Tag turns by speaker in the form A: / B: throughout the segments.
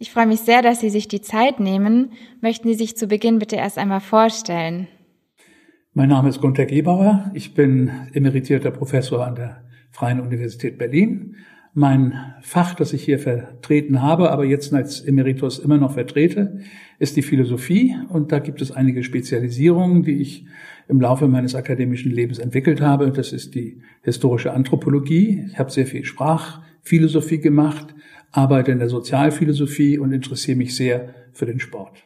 A: Ich freue mich sehr, dass Sie sich die Zeit nehmen. Möchten Sie sich zu Beginn bitte erst einmal vorstellen?
B: Mein Name ist Gunter Gebauer. Ich bin emeritierter Professor an der Freien Universität Berlin. Mein Fach, das ich hier vertreten habe, aber jetzt als Emeritus immer noch vertrete, ist die Philosophie. Und da gibt es einige Spezialisierungen, die ich im Laufe meines akademischen Lebens entwickelt habe. Das ist die historische Anthropologie. Ich habe sehr viel Sprachphilosophie gemacht, arbeite in der Sozialphilosophie und interessiere mich sehr für den Sport.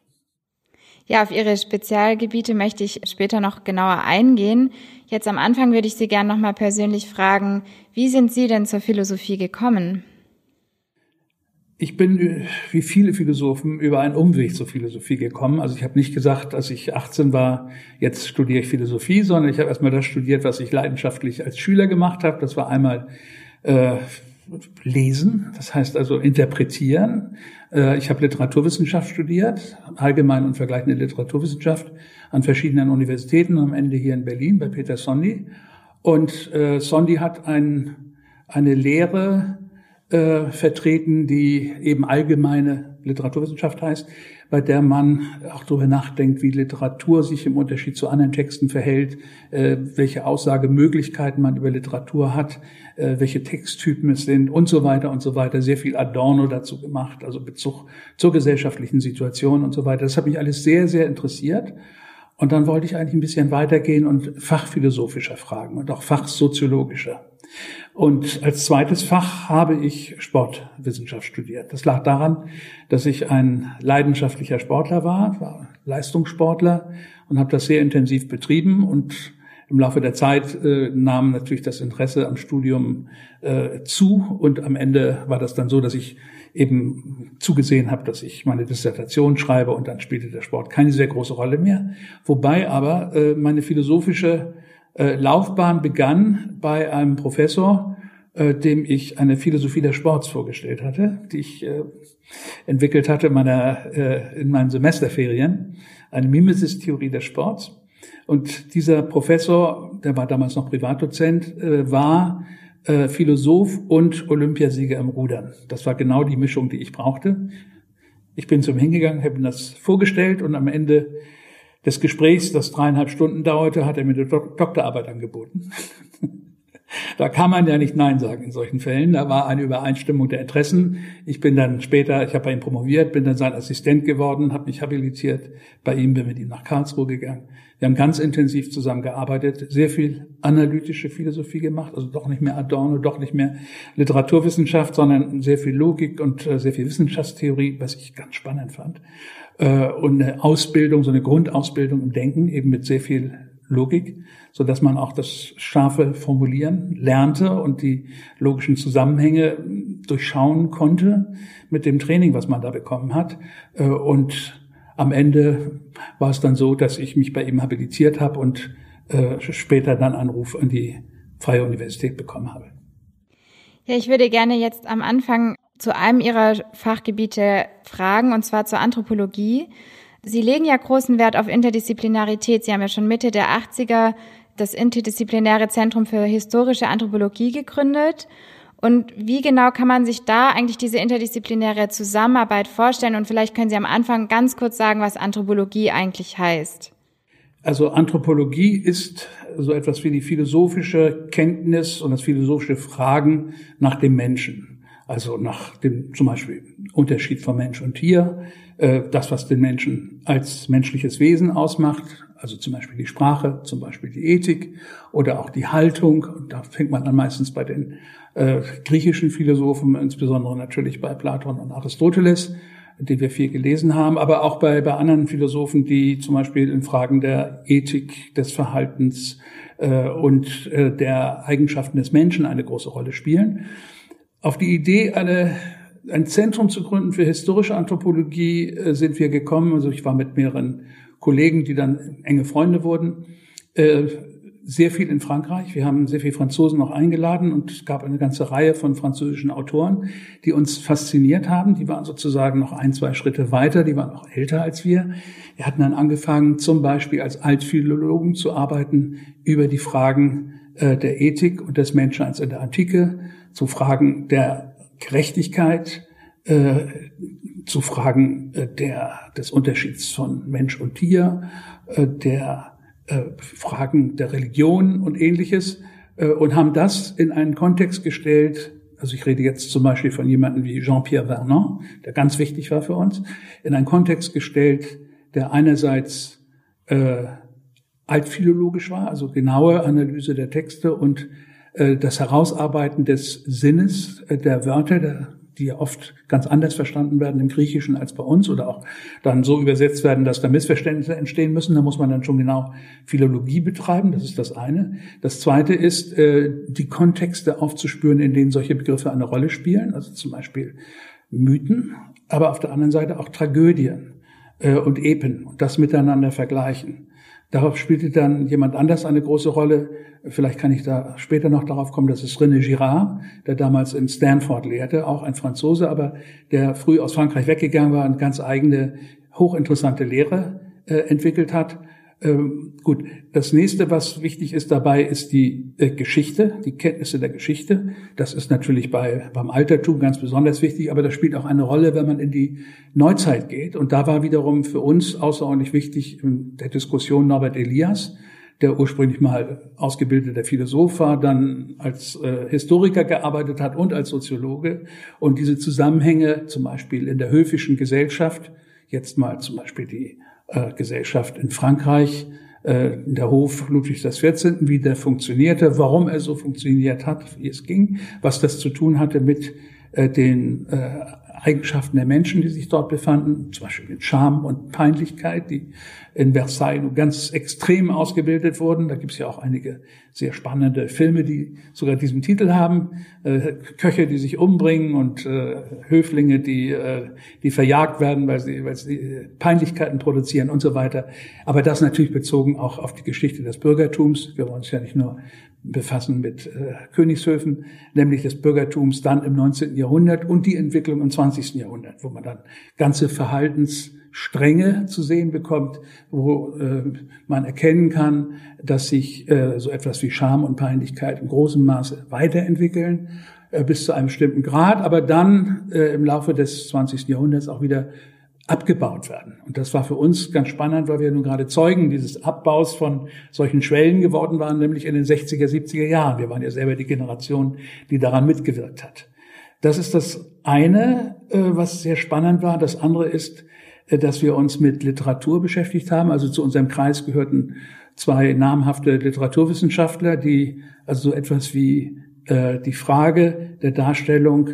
A: Ja, auf Ihre Spezialgebiete möchte ich später noch genauer eingehen. Jetzt am Anfang würde ich Sie gerne noch mal persönlich fragen, wie sind Sie denn zur Philosophie gekommen?
B: Ich bin wie viele Philosophen über einen Umweg zur Philosophie gekommen. Also ich habe nicht gesagt, als ich 18 war, jetzt studiere ich Philosophie, sondern ich habe erstmal das studiert, was ich leidenschaftlich als Schüler gemacht habe. Das war einmal äh, lesen, das heißt also interpretieren. Äh, ich habe Literaturwissenschaft studiert, allgemein und vergleichende Literaturwissenschaft an verschiedenen Universitäten, am Ende hier in Berlin bei Peter Sondi. Und äh, Sondi hat ein, eine Lehre äh, vertreten, die eben allgemeine Literaturwissenschaft heißt, bei der man auch darüber nachdenkt, wie Literatur sich im Unterschied zu anderen Texten verhält, äh, welche Aussagemöglichkeiten man über Literatur hat, äh, welche Texttypen es sind und so weiter und so weiter. Sehr viel Adorno dazu gemacht, also Bezug zur gesellschaftlichen Situation und so weiter. Das hat mich alles sehr, sehr interessiert. Und dann wollte ich eigentlich ein bisschen weitergehen und fachphilosophischer fragen und auch fachsoziologischer. Und als zweites Fach habe ich Sportwissenschaft studiert. Das lag daran, dass ich ein leidenschaftlicher Sportler war, war Leistungssportler und habe das sehr intensiv betrieben und im Laufe der Zeit äh, nahm natürlich das Interesse am Studium äh, zu und am Ende war das dann so, dass ich eben zugesehen habe, dass ich meine Dissertation schreibe und dann spielte der Sport keine sehr große Rolle mehr. Wobei aber äh, meine philosophische Laufbahn begann bei einem Professor, äh, dem ich eine Philosophie des Sports vorgestellt hatte, die ich äh, entwickelt hatte in, meiner, äh, in meinen Semesterferien, eine Mimesis-Theorie des Sports. Und dieser Professor, der war damals noch Privatdozent, äh, war äh, Philosoph und Olympiasieger im Rudern. Das war genau die Mischung, die ich brauchte. Ich bin zum hingegangen, habe ihm das vorgestellt und am Ende des Gesprächs, das dreieinhalb Stunden dauerte, hat er mir eine Doktorarbeit angeboten. Da kann man ja nicht Nein sagen in solchen Fällen. Da war eine Übereinstimmung der Interessen. Ich bin dann später, ich habe bei ihm promoviert, bin dann sein Assistent geworden, habe mich habilitiert. Bei ihm bin mit ihm nach Karlsruhe gegangen. Wir haben ganz intensiv zusammengearbeitet, sehr viel analytische Philosophie gemacht, also doch nicht mehr Adorno, doch nicht mehr Literaturwissenschaft, sondern sehr viel Logik und äh, sehr viel Wissenschaftstheorie, was ich ganz spannend fand. Äh, und eine Ausbildung, so eine Grundausbildung im Denken, eben mit sehr viel Logik, so dass man auch das scharfe Formulieren lernte und die logischen Zusammenhänge durchschauen konnte mit dem Training, was man da bekommen hat. Äh, und am Ende war es dann so, dass ich mich bei ihm habilitiert habe und äh, später dann Anruf an die Freie Universität bekommen habe.
A: Ja, ich würde gerne jetzt am Anfang zu einem Ihrer Fachgebiete fragen, und zwar zur Anthropologie. Sie legen ja großen Wert auf Interdisziplinarität. Sie haben ja schon Mitte der 80er das Interdisziplinäre Zentrum für historische Anthropologie gegründet. Und wie genau kann man sich da eigentlich diese interdisziplinäre Zusammenarbeit vorstellen? Und vielleicht können Sie am Anfang ganz kurz sagen, was Anthropologie eigentlich heißt.
B: Also Anthropologie ist so etwas wie die philosophische Kenntnis und das philosophische Fragen nach dem Menschen. Also nach dem zum Beispiel Unterschied von Mensch und Tier, äh, das, was den Menschen als menschliches Wesen ausmacht, also zum Beispiel die Sprache, zum Beispiel die Ethik oder auch die Haltung. Und da fängt man dann meistens bei den äh, griechischen Philosophen, insbesondere natürlich bei Platon und Aristoteles, die wir viel gelesen haben, aber auch bei, bei anderen Philosophen, die zum Beispiel in Fragen der Ethik, des Verhaltens äh, und äh, der Eigenschaften des Menschen eine große Rolle spielen. Auf die Idee, eine ein Zentrum zu gründen für historische Anthropologie äh, sind wir gekommen. Also ich war mit mehreren Kollegen, die dann enge Freunde wurden. Äh, sehr viel in Frankreich. Wir haben sehr viele Franzosen noch eingeladen und es gab eine ganze Reihe von französischen Autoren, die uns fasziniert haben. Die waren sozusagen noch ein, zwei Schritte weiter, die waren noch älter als wir. Wir hatten dann angefangen, zum Beispiel als Altphilologen zu arbeiten über die Fragen äh, der Ethik und des Menschseins in der Antike, zu Fragen der Gerechtigkeit, äh, zu Fragen äh, der, des Unterschieds von Mensch und Tier, äh, der äh, Fragen der Religion und ähnliches äh, und haben das in einen Kontext gestellt. Also ich rede jetzt zum Beispiel von jemandem wie Jean-Pierre Vernon, der ganz wichtig war für uns, in einen Kontext gestellt, der einerseits äh, altphilologisch war, also genaue Analyse der Texte und das Herausarbeiten des Sinnes äh, der Wörter, die ja oft ganz anders verstanden werden im Griechischen als bei uns oder auch dann so übersetzt werden, dass da Missverständnisse entstehen müssen. Da muss man dann schon genau Philologie betreiben. Das ist das eine. Das zweite ist, äh, die Kontexte aufzuspüren, in denen solche Begriffe eine Rolle spielen. Also zum Beispiel Mythen, aber auf der anderen Seite auch Tragödien äh, und Epen das miteinander vergleichen. Darauf spielte dann jemand anders eine große Rolle. Vielleicht kann ich da später noch darauf kommen. Das ist René Girard, der damals in Stanford lehrte, auch ein Franzose, aber der früh aus Frankreich weggegangen war und ganz eigene, hochinteressante Lehre äh, entwickelt hat. Ähm, gut, das nächste, was wichtig ist dabei, ist die äh, Geschichte, die Kenntnisse der Geschichte. Das ist natürlich bei, beim Altertum ganz besonders wichtig, aber das spielt auch eine Rolle, wenn man in die Neuzeit geht. Und da war wiederum für uns außerordentlich wichtig in der Diskussion Norbert Elias, der ursprünglich mal ausgebildeter Philosoph war, dann als äh, Historiker gearbeitet hat und als Soziologe. Und diese Zusammenhänge, zum Beispiel in der höfischen Gesellschaft, jetzt mal zum Beispiel die äh, Gesellschaft in Frankreich, äh, der Hof Ludwigs XIV., wie der funktionierte, warum er so funktioniert hat, wie es ging, was das zu tun hatte mit äh, den äh, Eigenschaften der Menschen, die sich dort befanden, zum Beispiel mit Scham und Peinlichkeit, die in Versailles ganz extrem ausgebildet wurden. Da gibt es ja auch einige sehr spannende Filme, die sogar diesen Titel haben. Äh, Köche, die sich umbringen und äh, Höflinge, die, äh, die verjagt werden, weil sie, weil sie Peinlichkeiten produzieren und so weiter. Aber das natürlich bezogen auch auf die Geschichte des Bürgertums. Wir wollen uns ja nicht nur befassen mit äh, Königshöfen, nämlich des Bürgertums dann im 19. Jahrhundert und die Entwicklung im 20. Jahrhundert, wo man dann ganze Verhaltensstränge zu sehen bekommt, wo äh, man erkennen kann, dass sich äh, so etwas wie Scham und Peinlichkeit in großem Maße weiterentwickeln äh, bis zu einem bestimmten Grad, aber dann äh, im Laufe des 20. Jahrhunderts auch wieder abgebaut werden. Und das war für uns ganz spannend, weil wir nun gerade Zeugen dieses Abbaus von solchen Schwellen geworden waren, nämlich in den 60er, 70er Jahren. Wir waren ja selber die Generation, die daran mitgewirkt hat. Das ist das eine, äh, was sehr spannend war. Das andere ist, äh, dass wir uns mit Literatur beschäftigt haben. Also zu unserem Kreis gehörten zwei namhafte Literaturwissenschaftler, die also so etwas wie äh, die Frage der Darstellung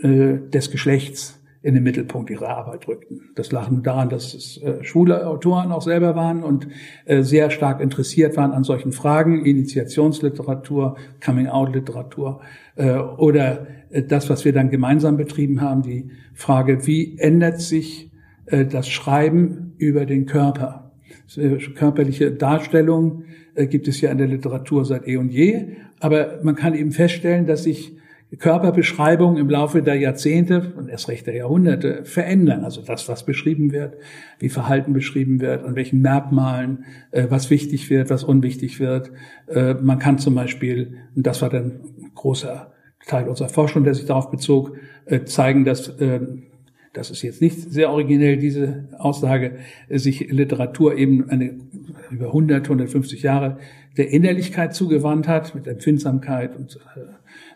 B: des Geschlechts in den Mittelpunkt ihrer Arbeit rückten. Das lag nur daran, dass es äh, schwule Autoren auch selber waren und äh, sehr stark interessiert waren an solchen Fragen, Initiationsliteratur, Coming-out-Literatur äh, oder äh, das, was wir dann gemeinsam betrieben haben, die Frage, wie ändert sich äh, das Schreiben über den Körper? Äh, körperliche Darstellung gibt es ja in der Literatur seit eh und je, aber man kann eben feststellen, dass sich Körperbeschreibungen im Laufe der Jahrzehnte und erst recht der Jahrhunderte verändern. Also das, was beschrieben wird, wie Verhalten beschrieben wird, an welchen Merkmalen, äh, was wichtig wird, was unwichtig wird. Äh, man kann zum Beispiel, und das war dann ein großer Teil unserer Forschung, der sich darauf bezog, äh, zeigen, dass äh, das ist jetzt nicht sehr originell, diese Aussage, sich Literatur eben eine, über 100, 150 Jahre der Innerlichkeit zugewandt hat, mit Empfindsamkeit und äh,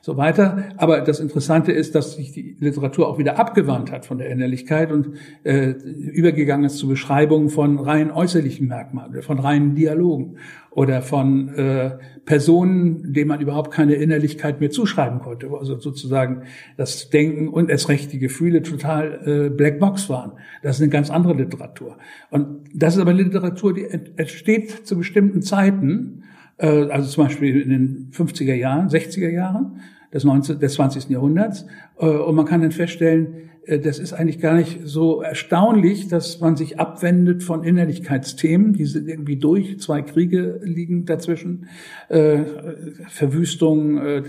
B: so weiter. Aber das Interessante ist, dass sich die Literatur auch wieder abgewandt hat von der Innerlichkeit und äh, übergegangen ist zu Beschreibungen von rein äußerlichen Merkmalen, von reinen Dialogen oder von äh, Personen, denen man überhaupt keine Innerlichkeit mehr zuschreiben konnte, also sozusagen das Denken und erst recht die Gefühle total äh, Blackbox waren. Das ist eine ganz andere Literatur. Und das ist aber Literatur, die entsteht zu bestimmten Zeiten, also zum Beispiel in den 50er Jahren, 60er Jahren, des, 19, des 20. Jahrhunderts. Äh, und man kann dann feststellen, äh, das ist eigentlich gar nicht so erstaunlich, dass man sich abwendet von Innerlichkeitsthemen. Die sind irgendwie durch. Zwei Kriege liegen dazwischen. Äh, Verwüstung, äh,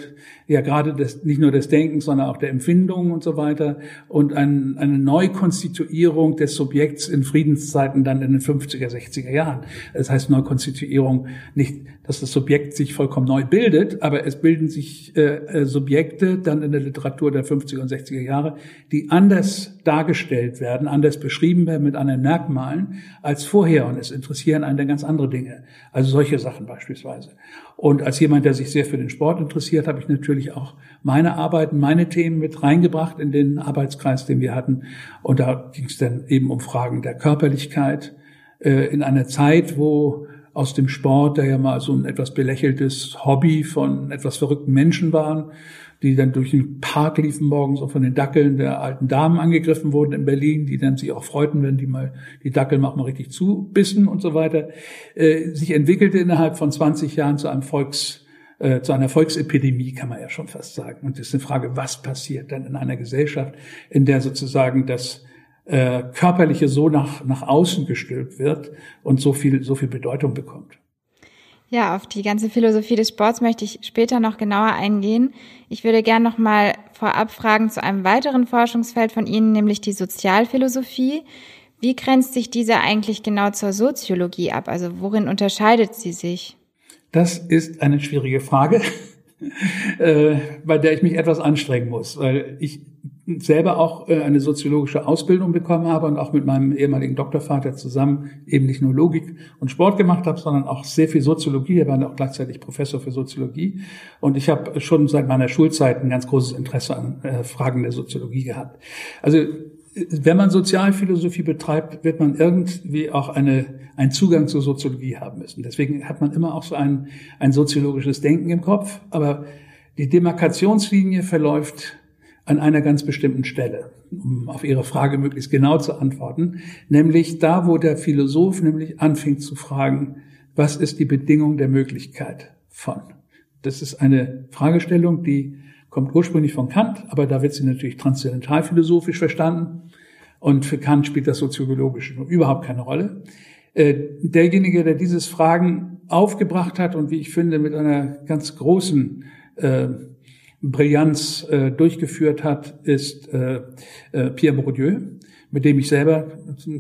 B: ja gerade des, nicht nur des Denkens, sondern auch der Empfindungen und so weiter. Und ein, eine Neukonstituierung des Subjekts in Friedenszeiten dann in den 50er, 60er Jahren. Das heißt Neukonstituierung nicht, dass das Subjekt sich vollkommen neu bildet, aber es bilden sich äh, äh Subjekte dann in der Literatur der 50er und 60er Jahre, die an anders dargestellt werden, anders beschrieben werden mit anderen Merkmalen als vorher. Und es interessieren einen dann ganz andere Dinge. Also solche Sachen beispielsweise. Und als jemand, der sich sehr für den Sport interessiert, habe ich natürlich auch meine Arbeiten, meine Themen mit reingebracht in den Arbeitskreis, den wir hatten. Und da ging es dann eben um Fragen der Körperlichkeit äh, in einer Zeit, wo aus dem Sport, der ja mal so ein etwas belächeltes Hobby von etwas verrückten Menschen waren, die dann durch den Park liefen morgens und von den Dackeln der alten Damen angegriffen wurden in Berlin, die dann sich auch freuten, wenn die mal die Dackel mal richtig zubissen und so weiter, äh, sich entwickelte innerhalb von 20 Jahren zu einem Volks äh, zu einer Volksepidemie, kann man ja schon fast sagen. Und das ist eine Frage, was passiert dann in einer Gesellschaft, in der sozusagen das äh, Körperliche so nach, nach außen gestülpt wird und so viel, so viel Bedeutung bekommt.
A: Ja, auf die ganze Philosophie des Sports möchte ich später noch genauer eingehen. Ich würde gern noch mal vorab fragen zu einem weiteren Forschungsfeld von Ihnen, nämlich die Sozialphilosophie. Wie grenzt sich diese eigentlich genau zur Soziologie ab? Also worin unterscheidet sie sich?
B: Das ist eine schwierige Frage, äh, bei der ich mich etwas anstrengen muss, weil ich selber auch äh, eine soziologische Ausbildung bekommen habe und auch mit meinem ehemaligen Doktorvater zusammen eben nicht nur Logik und Sport gemacht habe, sondern auch sehr viel Soziologie. Er war auch gleichzeitig Professor für Soziologie. Und ich habe schon seit meiner Schulzeit ein ganz großes Interesse an äh, Fragen der Soziologie gehabt. Also wenn man Sozialphilosophie betreibt, wird man irgendwie auch eine, einen Zugang zur Soziologie haben müssen. Deswegen hat man immer auch so ein, ein soziologisches Denken im Kopf. Aber die Demarkationslinie verläuft an einer ganz bestimmten Stelle, um auf Ihre Frage möglichst genau zu antworten, nämlich da, wo der Philosoph nämlich anfängt zu fragen, was ist die Bedingung der Möglichkeit von? Das ist eine Fragestellung, die kommt ursprünglich von Kant, aber da wird sie natürlich transzendentalphilosophisch verstanden. Und für Kant spielt das Soziologische überhaupt keine Rolle. Äh, derjenige, der dieses Fragen aufgebracht hat und wie ich finde mit einer ganz großen äh, Brillanz äh, durchgeführt hat, ist äh, äh, Pierre Bourdieu, mit dem ich selber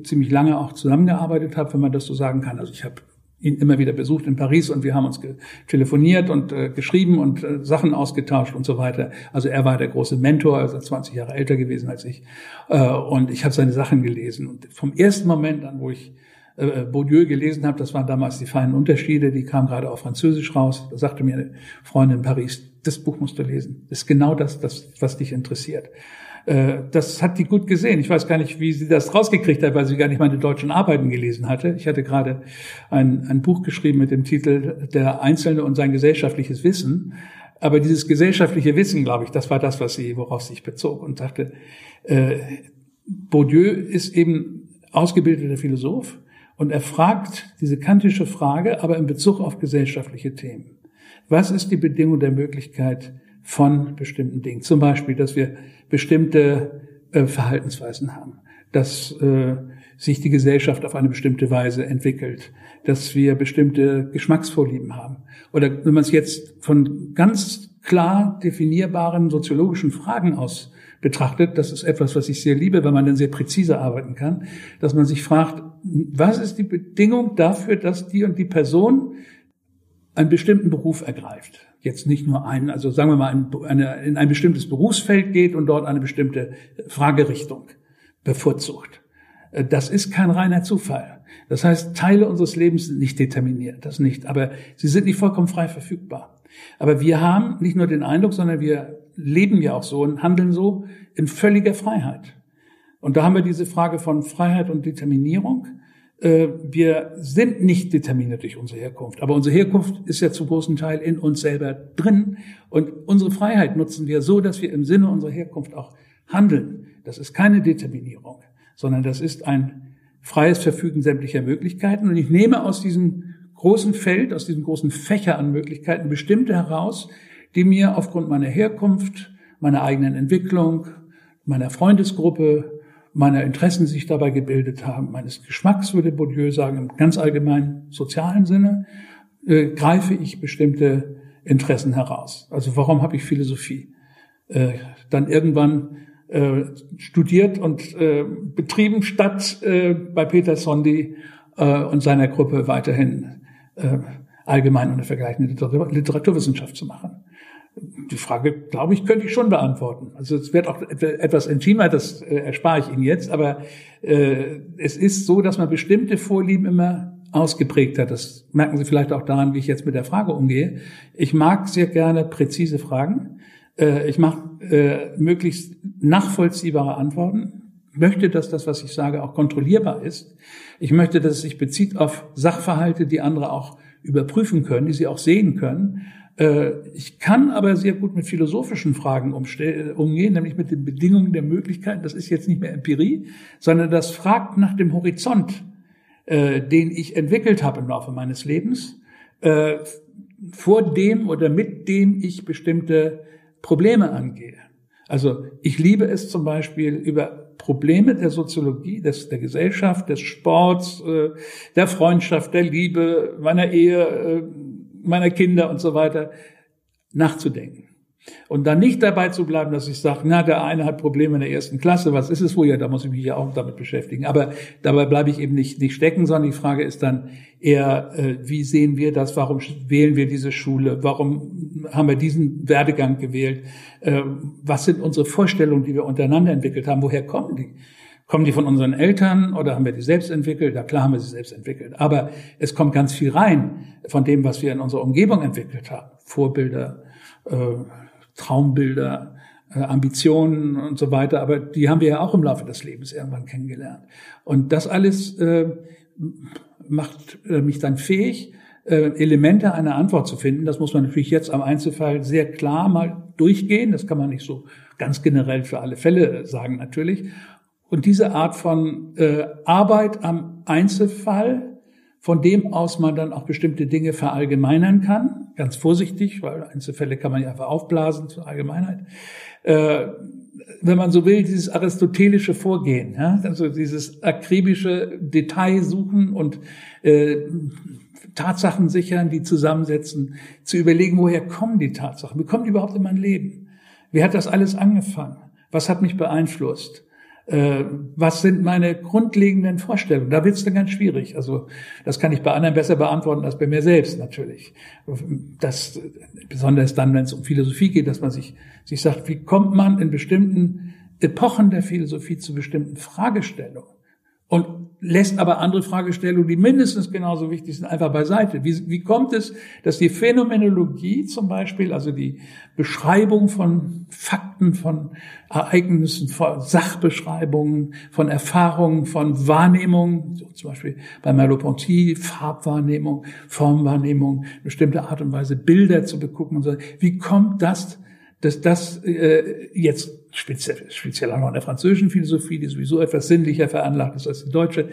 B: ziemlich lange auch zusammengearbeitet habe, wenn man das so sagen kann. Also ich habe ihn immer wieder besucht in Paris und wir haben uns telefoniert und äh, geschrieben und äh, Sachen ausgetauscht und so weiter. Also er war der große Mentor, also 20 Jahre älter gewesen als ich. Äh, und ich habe seine Sachen gelesen. Und vom ersten Moment an, wo ich äh, Bourdieu gelesen habe, das waren damals die feinen Unterschiede, die kamen gerade auf Französisch raus. Da sagte mir eine Freundin in Paris, das Buch musst du lesen. Das ist genau das, das was dich interessiert. Äh, das hat die gut gesehen. Ich weiß gar nicht, wie sie das rausgekriegt hat, weil sie gar nicht meine deutschen Arbeiten gelesen hatte. Ich hatte gerade ein, ein Buch geschrieben mit dem Titel Der Einzelne und sein gesellschaftliches Wissen. Aber dieses gesellschaftliche Wissen, glaube ich, das war das, was sie, worauf sie sich bezog und sagte, äh, Bourdieu ist eben ausgebildeter Philosoph und er fragt diese kantische Frage, aber in Bezug auf gesellschaftliche Themen. Was ist die Bedingung der Möglichkeit von bestimmten Dingen? Zum Beispiel, dass wir bestimmte äh, Verhaltensweisen haben, dass äh, sich die Gesellschaft auf eine bestimmte Weise entwickelt, dass wir bestimmte Geschmacksvorlieben haben. Oder wenn man es jetzt von ganz klar definierbaren soziologischen Fragen aus betrachtet, das ist etwas, was ich sehr liebe, weil man dann sehr präzise arbeiten kann, dass man sich fragt, was ist die Bedingung dafür, dass die und die Person einen bestimmten Beruf ergreift. Jetzt nicht nur einen, also sagen wir mal, ein, eine, in ein bestimmtes Berufsfeld geht und dort eine bestimmte Fragerichtung bevorzugt. Äh, das ist kein reiner Zufall. Das heißt, Teile unseres Lebens sind nicht determiniert, das nicht, aber sie sind nicht vollkommen frei verfügbar. Aber wir haben nicht nur den Eindruck, sondern wir leben ja auch so und handeln so in völliger Freiheit. Und da haben wir diese Frage von Freiheit und Determinierung. Äh, wir sind nicht determiniert durch unsere Herkunft, aber unsere Herkunft ist ja zu großen Teil in uns selber drin und unsere Freiheit nutzen wir so, dass wir im Sinne unserer Herkunft auch handeln. Das ist keine Determinierung, sondern das ist ein freies Verfügen sämtlicher Möglichkeiten und ich nehme aus diesem großen Feld, aus diesem großen Fächer an Möglichkeiten bestimmte heraus, die mir aufgrund meiner Herkunft, meiner eigenen Entwicklung, meiner Freundesgruppe, meiner Interessen sich dabei gebildet haben, meines Geschmacks, würde Bourdieu sagen, im ganz allgemeinen sozialen Sinne, äh, greife ich bestimmte Interessen heraus. Also warum habe ich Philosophie? Äh, dann irgendwann äh, studiert und äh, betrieben, statt äh, bei Peter Sondi äh, und seiner Gruppe weiterhin äh, allgemein und vergleichende Literaturwissenschaft zu machen. Die Frage, glaube ich, könnte ich schon beantworten. Also es wird auch etwas intimer, das äh, erspare ich Ihnen jetzt, aber äh, es ist so, dass man bestimmte Vorlieben immer ausgeprägt hat. Das merken Sie vielleicht auch daran, wie ich jetzt mit der Frage umgehe. Ich mag sehr gerne präzise Fragen. Äh, ich mache äh, möglichst nachvollziehbare Antworten. Möchte, dass das, was ich sage, auch kontrollierbar ist. Ich möchte, dass es sich bezieht auf Sachverhalte, die andere auch überprüfen können, die sie auch sehen können. Äh, ich kann aber sehr gut mit philosophischen Fragen umgehen, nämlich mit den Bedingungen der Möglichkeiten. Das ist jetzt nicht mehr Empirie, sondern das fragt nach dem Horizont, äh, den ich entwickelt habe im Laufe meines Lebens, äh, vor dem oder mit dem ich bestimmte Probleme angehe. Also ich liebe es zum Beispiel über Probleme der Soziologie, des, der Gesellschaft, des Sports, äh, der Freundschaft, der Liebe, meiner Ehe, äh, meiner Kinder und so weiter nachzudenken. Und dann nicht dabei zu bleiben, dass ich sage, na, der eine hat Probleme in der ersten Klasse, was ist es wohl? Ja, da muss ich mich ja auch damit beschäftigen. Aber dabei bleibe ich eben nicht, nicht stecken, sondern die Frage ist dann eher, äh, wie sehen wir das? Warum wählen wir diese Schule? Warum haben wir diesen Werdegang gewählt? Äh, was sind unsere Vorstellungen, die wir untereinander entwickelt haben? Woher kommen die? Kommen die von unseren Eltern oder haben wir die selbst entwickelt? Ja, klar haben wir sie selbst entwickelt. Aber es kommt ganz viel rein von dem, was wir in unserer Umgebung entwickelt haben. Vorbilder, äh, Traumbilder, äh, Ambitionen und so weiter, aber die haben wir ja auch im Laufe des Lebens irgendwann kennengelernt. Und das alles äh, macht äh, mich dann fähig, äh, Elemente einer Antwort zu finden. Das muss man natürlich jetzt am Einzelfall sehr klar mal durchgehen. Das kann man nicht so ganz generell für alle Fälle sagen natürlich. Und diese Art von äh, Arbeit am Einzelfall von dem aus man dann auch bestimmte Dinge verallgemeinern kann, ganz vorsichtig, weil Einzelfälle kann man ja einfach aufblasen zur Allgemeinheit. Äh, wenn man so will, dieses aristotelische Vorgehen, ja, also dieses akribische Detail suchen und äh, Tatsachen sichern, die zusammensetzen, zu überlegen, woher kommen die Tatsachen, wie kommen die überhaupt in mein Leben? Wie hat das alles angefangen? Was hat mich beeinflusst? Äh, was sind meine grundlegenden Vorstellungen? Da wird es dann ganz schwierig. Also das kann ich bei anderen besser beantworten als bei mir selbst natürlich. Das besonders dann, wenn es um Philosophie geht, dass man sich sich sagt, wie kommt man in bestimmten Epochen der Philosophie zu bestimmten Fragestellungen? Und lässt aber andere Fragestellungen, die mindestens genauso wichtig sind, einfach beiseite. Wie, wie kommt es, dass die Phänomenologie zum Beispiel, also die Beschreibung von Fakten, von Ereignissen, von Sachbeschreibungen, von Erfahrungen, von Wahrnehmungen, so zum Beispiel bei Merleau-Ponty, Farbwahrnehmung, Formwahrnehmung, bestimmte Art und Weise Bilder zu begucken und so. Wie kommt das, dass das äh, jetzt speziell, speziell auch noch in der französischen Philosophie, die sowieso etwas sinnlicher veranlagt ist als die deutsche,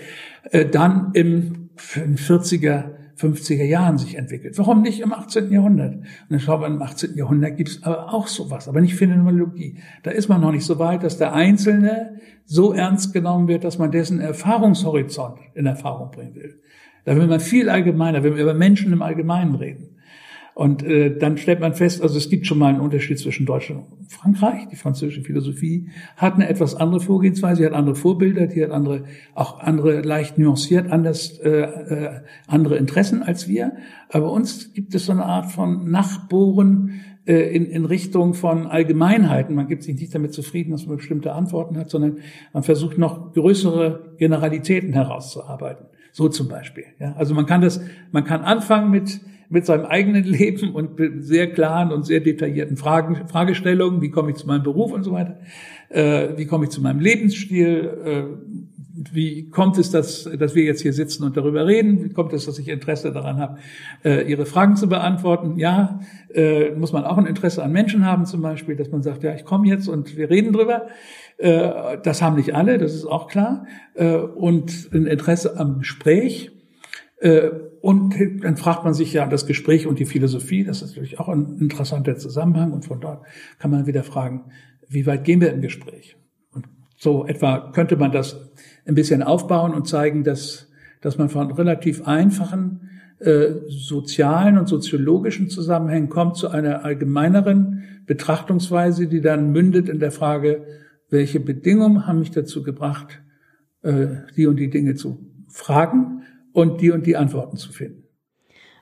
B: äh, dann im 40er, 50er Jahren sich entwickelt. Warum nicht im 18. Jahrhundert? Und ich glaube, im 18. Jahrhundert gibt es aber auch sowas, aber nicht Phänomenologie. Da ist man noch nicht so weit, dass der Einzelne so ernst genommen wird, dass man dessen Erfahrungshorizont in Erfahrung bringen will. Da will man viel allgemeiner, will man über Menschen im Allgemeinen reden. Und äh, dann stellt man fest, also es gibt schon mal einen Unterschied zwischen Deutschland und Frankreich. Die französische Philosophie hat eine etwas andere Vorgehensweise, sie hat andere Vorbilder, die hat andere, auch andere leicht nuanciert, anders, äh, äh, andere Interessen als wir. Aber uns gibt es so eine Art von Nachbohren äh, in, in Richtung von Allgemeinheiten. Man gibt sich nicht damit zufrieden, dass man bestimmte Antworten hat, sondern man versucht noch größere Generalitäten herauszuarbeiten. So zum Beispiel. Ja? Also man kann das, man kann anfangen mit mit seinem eigenen Leben und sehr klaren und sehr detaillierten Fragen, Fragestellungen, wie komme ich zu meinem Beruf und so weiter, äh, wie komme ich zu meinem Lebensstil, äh, wie kommt es, dass, dass wir jetzt hier sitzen und darüber reden? Wie kommt es, dass ich Interesse daran habe, äh, Ihre Fragen zu beantworten? Ja, äh, muss man auch ein Interesse an Menschen haben zum Beispiel, dass man sagt, ja, ich komme jetzt und wir reden drüber. Äh, das haben nicht alle, das ist auch klar. Äh, und ein Interesse am Gespräch. Und dann fragt man sich ja das Gespräch und die Philosophie, das ist natürlich auch ein interessanter Zusammenhang. Und von dort kann man wieder fragen, wie weit gehen wir im Gespräch? Und so etwa könnte man das ein bisschen aufbauen und zeigen, dass, dass man von relativ einfachen äh, sozialen und soziologischen Zusammenhängen kommt zu einer allgemeineren Betrachtungsweise, die dann mündet in der Frage, welche Bedingungen haben mich dazu gebracht, äh, die und die Dinge zu fragen und die und die Antworten zu finden.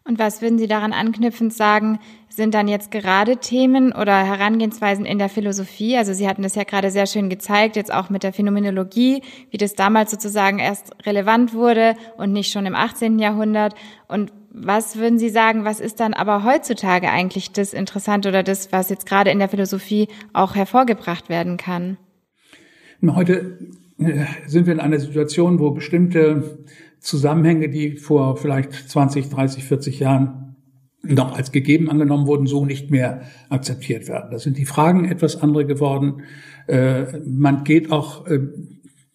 A: Und was würden Sie daran anknüpfend sagen, sind dann jetzt gerade Themen oder Herangehensweisen in der Philosophie? Also Sie hatten das ja gerade sehr schön gezeigt, jetzt auch mit der Phänomenologie, wie das damals sozusagen erst relevant wurde und nicht schon im 18. Jahrhundert. Und was würden Sie sagen, was ist dann aber heutzutage eigentlich das Interessante oder das, was jetzt gerade in der Philosophie auch hervorgebracht werden kann?
B: Heute äh, sind wir in einer Situation, wo bestimmte Zusammenhänge, die vor vielleicht 20, 30, 40 Jahren noch als gegeben angenommen wurden, so nicht mehr akzeptiert werden. Da sind die Fragen etwas andere geworden. Äh, man geht auch äh,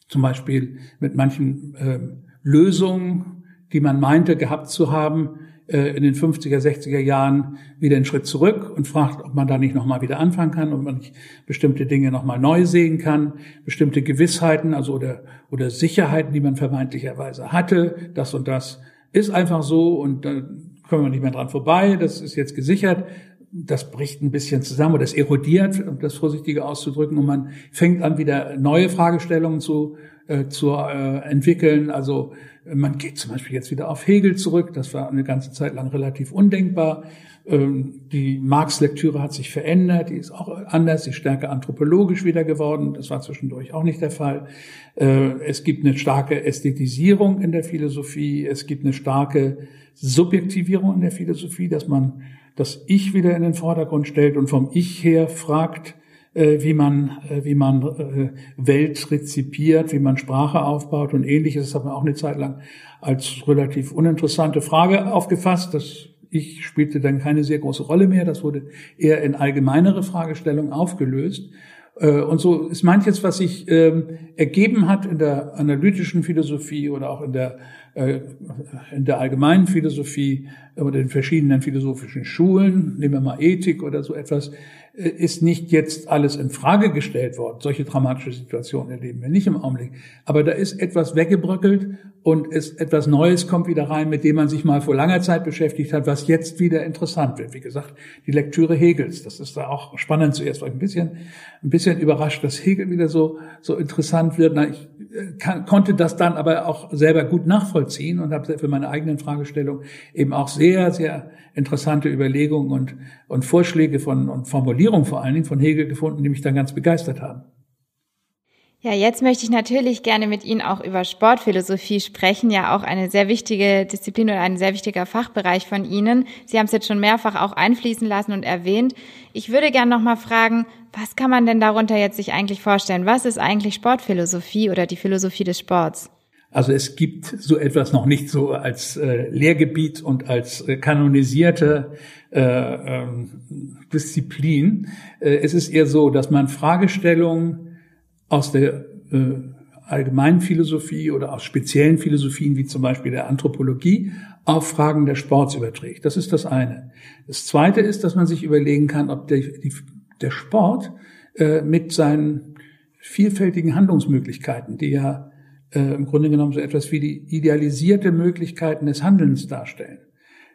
B: zum Beispiel mit manchen äh, Lösungen, die man meinte gehabt zu haben, in den 50er, 60er Jahren wieder einen Schritt zurück und fragt, ob man da nicht nochmal wieder anfangen kann, ob man nicht bestimmte Dinge nochmal neu sehen kann, bestimmte Gewissheiten, also oder, oder Sicherheiten, die man vermeintlicherweise hatte, das und das ist einfach so und da kommen wir nicht mehr dran vorbei, das ist jetzt gesichert. Das bricht ein bisschen zusammen oder es erodiert, um das Vorsichtige auszudrücken, und man fängt an, wieder neue Fragestellungen zu, äh, zu äh, entwickeln. Also man geht zum Beispiel jetzt wieder auf Hegel zurück. Das war eine ganze Zeit lang relativ undenkbar. Ähm, die Marx-Lektüre hat sich verändert. Die ist auch anders, sie ist stärker anthropologisch wieder geworden. Das war zwischendurch auch nicht der Fall. Äh, es gibt eine starke Ästhetisierung in der Philosophie. Es gibt eine starke Subjektivierung in der Philosophie, dass man das Ich wieder in den Vordergrund stellt und vom Ich her fragt, äh, wie man, äh, wie man äh, Welt rezipiert, wie man Sprache aufbaut und ähnliches. Das hat man auch eine Zeit lang als relativ uninteressante Frage aufgefasst. Das ich spielte dann keine sehr große Rolle mehr. Das wurde eher in allgemeinere Fragestellungen aufgelöst. Und so ist manches, was sich ähm, ergeben hat in der analytischen Philosophie oder auch in der, in der allgemeinen Philosophie oder in verschiedenen philosophischen Schulen, nehmen wir mal Ethik oder so etwas, äh, ist nicht jetzt alles in Frage gestellt worden. Solche dramatische Situationen erleben wir nicht im Augenblick. Aber da ist etwas weggebröckelt und es, etwas Neues kommt wieder rein, mit dem man sich mal vor langer Zeit beschäftigt hat, was jetzt wieder interessant wird. Wie gesagt, die Lektüre Hegels. Das ist da auch spannend zuerst, war ich ein bisschen, ein bisschen überrascht, dass Hegel wieder so, so interessant wird. Na, ich äh, kann, konnte das dann aber auch selber gut nachvollziehen und habe für meine eigenen Fragestellungen eben auch sehr, sehr interessante Überlegungen und, und Vorschläge von und Formulierungen vor allen Dingen von Hegel gefunden, die mich dann ganz begeistert haben.
A: Ja, jetzt möchte ich natürlich gerne mit Ihnen auch über Sportphilosophie sprechen, ja auch eine sehr wichtige Disziplin oder ein sehr wichtiger Fachbereich von Ihnen. Sie haben es jetzt schon mehrfach auch einfließen lassen und erwähnt. Ich würde gerne noch mal fragen, was kann man denn darunter jetzt sich eigentlich vorstellen? Was ist eigentlich Sportphilosophie oder die Philosophie des Sports?
B: Also es gibt so etwas noch nicht so als äh, Lehrgebiet und als äh, kanonisierte äh, ähm, Disziplin. Äh, es ist eher so, dass man Fragestellungen aus der äh, allgemeinen Philosophie oder aus speziellen Philosophien wie zum Beispiel der Anthropologie auf Fragen des Sports überträgt. Das ist das eine. Das zweite ist, dass man sich überlegen kann, ob der, die, der Sport äh, mit seinen vielfältigen Handlungsmöglichkeiten, die ja äh, im Grunde genommen so etwas wie die idealisierte Möglichkeiten des Handelns darstellen.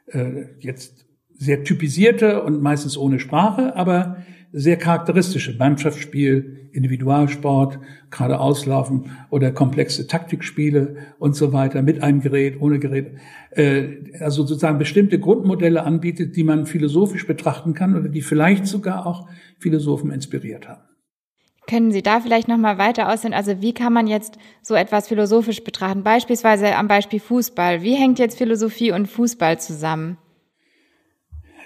B: Äh, jetzt sehr typisierte und meistens ohne Sprache, aber sehr charakteristische Mannschaftsspiel, Individualsport, gerade Auslaufen oder komplexe Taktikspiele und so weiter mit einem Gerät, ohne Gerät. Äh, also sozusagen bestimmte Grundmodelle anbietet, die man philosophisch betrachten kann oder die vielleicht sogar auch Philosophen inspiriert haben.
A: Können Sie da vielleicht noch mal weiter aussehen? Also wie kann man jetzt so etwas philosophisch betrachten? Beispielsweise am Beispiel Fußball. Wie hängt jetzt Philosophie und Fußball zusammen?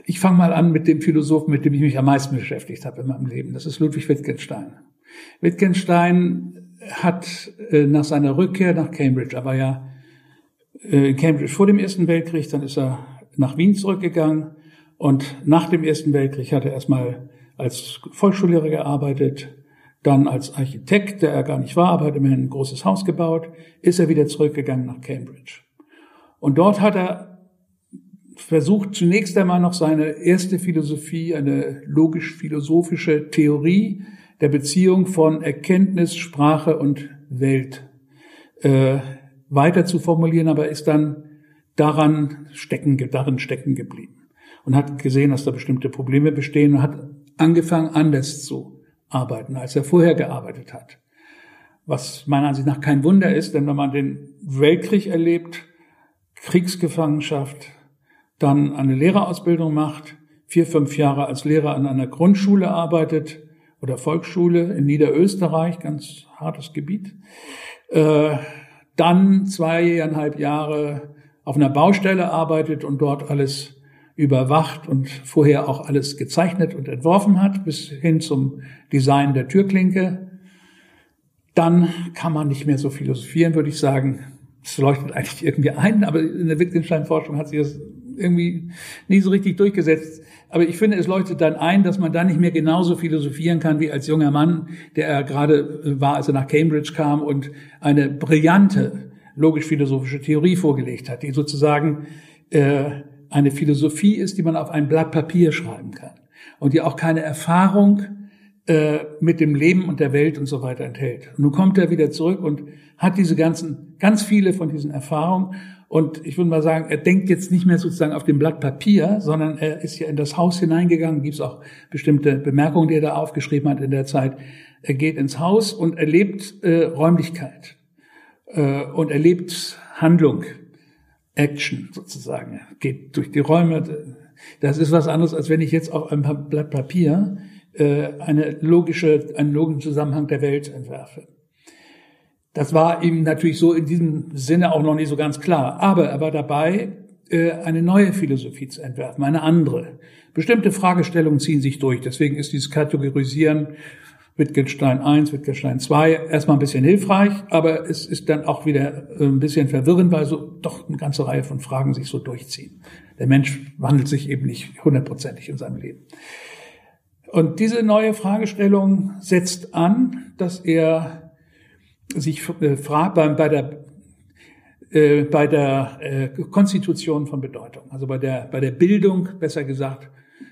B: Ich fange mal an mit dem Philosophen, mit dem ich mich am meisten beschäftigt habe in meinem Leben. Das ist Ludwig Wittgenstein. Wittgenstein hat äh, nach seiner Rückkehr nach Cambridge, aber ja äh, in Cambridge vor dem Ersten Weltkrieg, dann ist er nach Wien zurückgegangen und nach dem Ersten Weltkrieg hat er erstmal als Volksschullehrer gearbeitet, dann als Architekt, der er gar nicht war, aber hat immerhin ein großes Haus gebaut, ist er wieder zurückgegangen nach Cambridge. Und dort hat er versucht zunächst einmal noch seine erste Philosophie, eine logisch-philosophische Theorie der Beziehung von Erkenntnis, Sprache und Welt äh, weiter zu formulieren, aber ist dann daran stecken, darin stecken geblieben und hat gesehen, dass da bestimmte Probleme bestehen und hat angefangen, anders zu arbeiten, als er vorher gearbeitet hat. Was meiner Ansicht nach kein Wunder ist, denn wenn man den Weltkrieg erlebt, Kriegsgefangenschaft, dann eine Lehrerausbildung macht, vier, fünf Jahre als Lehrer an einer Grundschule arbeitet oder Volksschule in Niederösterreich, ganz hartes Gebiet, äh, dann zweieinhalb Jahre auf einer Baustelle arbeitet und dort alles überwacht und vorher auch alles gezeichnet und entworfen hat, bis hin zum Design der Türklinke, dann kann man nicht mehr so philosophieren, würde ich sagen. Es leuchtet eigentlich irgendwie ein, aber in der Wittgenstein-Forschung hat sich das irgendwie nie so richtig durchgesetzt. Aber ich finde, es leuchtet dann ein, dass man da nicht mehr genauso philosophieren kann wie als junger Mann, der er gerade äh, war, als er nach Cambridge kam und eine brillante logisch-philosophische Theorie vorgelegt hat, die sozusagen äh, eine Philosophie ist, die man auf ein Blatt Papier schreiben kann und die auch keine Erfahrung äh, mit dem Leben und der Welt und so weiter enthält. Nun kommt er wieder zurück und hat diese ganzen, ganz viele von diesen Erfahrungen und ich würde mal sagen, er denkt jetzt nicht mehr sozusagen auf dem Blatt Papier, sondern er ist ja in das Haus hineingegangen. Gibt es auch bestimmte Bemerkungen, die er da aufgeschrieben hat in der Zeit. Er geht ins Haus und erlebt äh, Räumlichkeit äh, und erlebt Handlung, Action sozusagen. Er geht durch die Räume. Das ist was anderes, als wenn ich jetzt auf einem Blatt Papier äh, eine logische, einen logischen Zusammenhang der Welt entwerfe. Das war ihm natürlich so in diesem Sinne auch noch nicht so ganz klar. Aber er war dabei, äh, eine neue Philosophie zu entwerfen, eine andere. Bestimmte Fragestellungen ziehen sich durch. Deswegen ist dieses Kategorisieren Wittgenstein 1, Wittgenstein 2 erstmal ein bisschen hilfreich, aber es ist dann auch wieder äh, ein bisschen verwirrend, weil so doch eine ganze Reihe von Fragen sich so durchziehen. Der Mensch wandelt sich eben nicht hundertprozentig in seinem Leben. Und diese neue Fragestellung setzt an, dass er sich äh, fragt bei, bei der äh, bei der äh, Konstitution von Bedeutung, also bei der bei der Bildung, besser gesagt,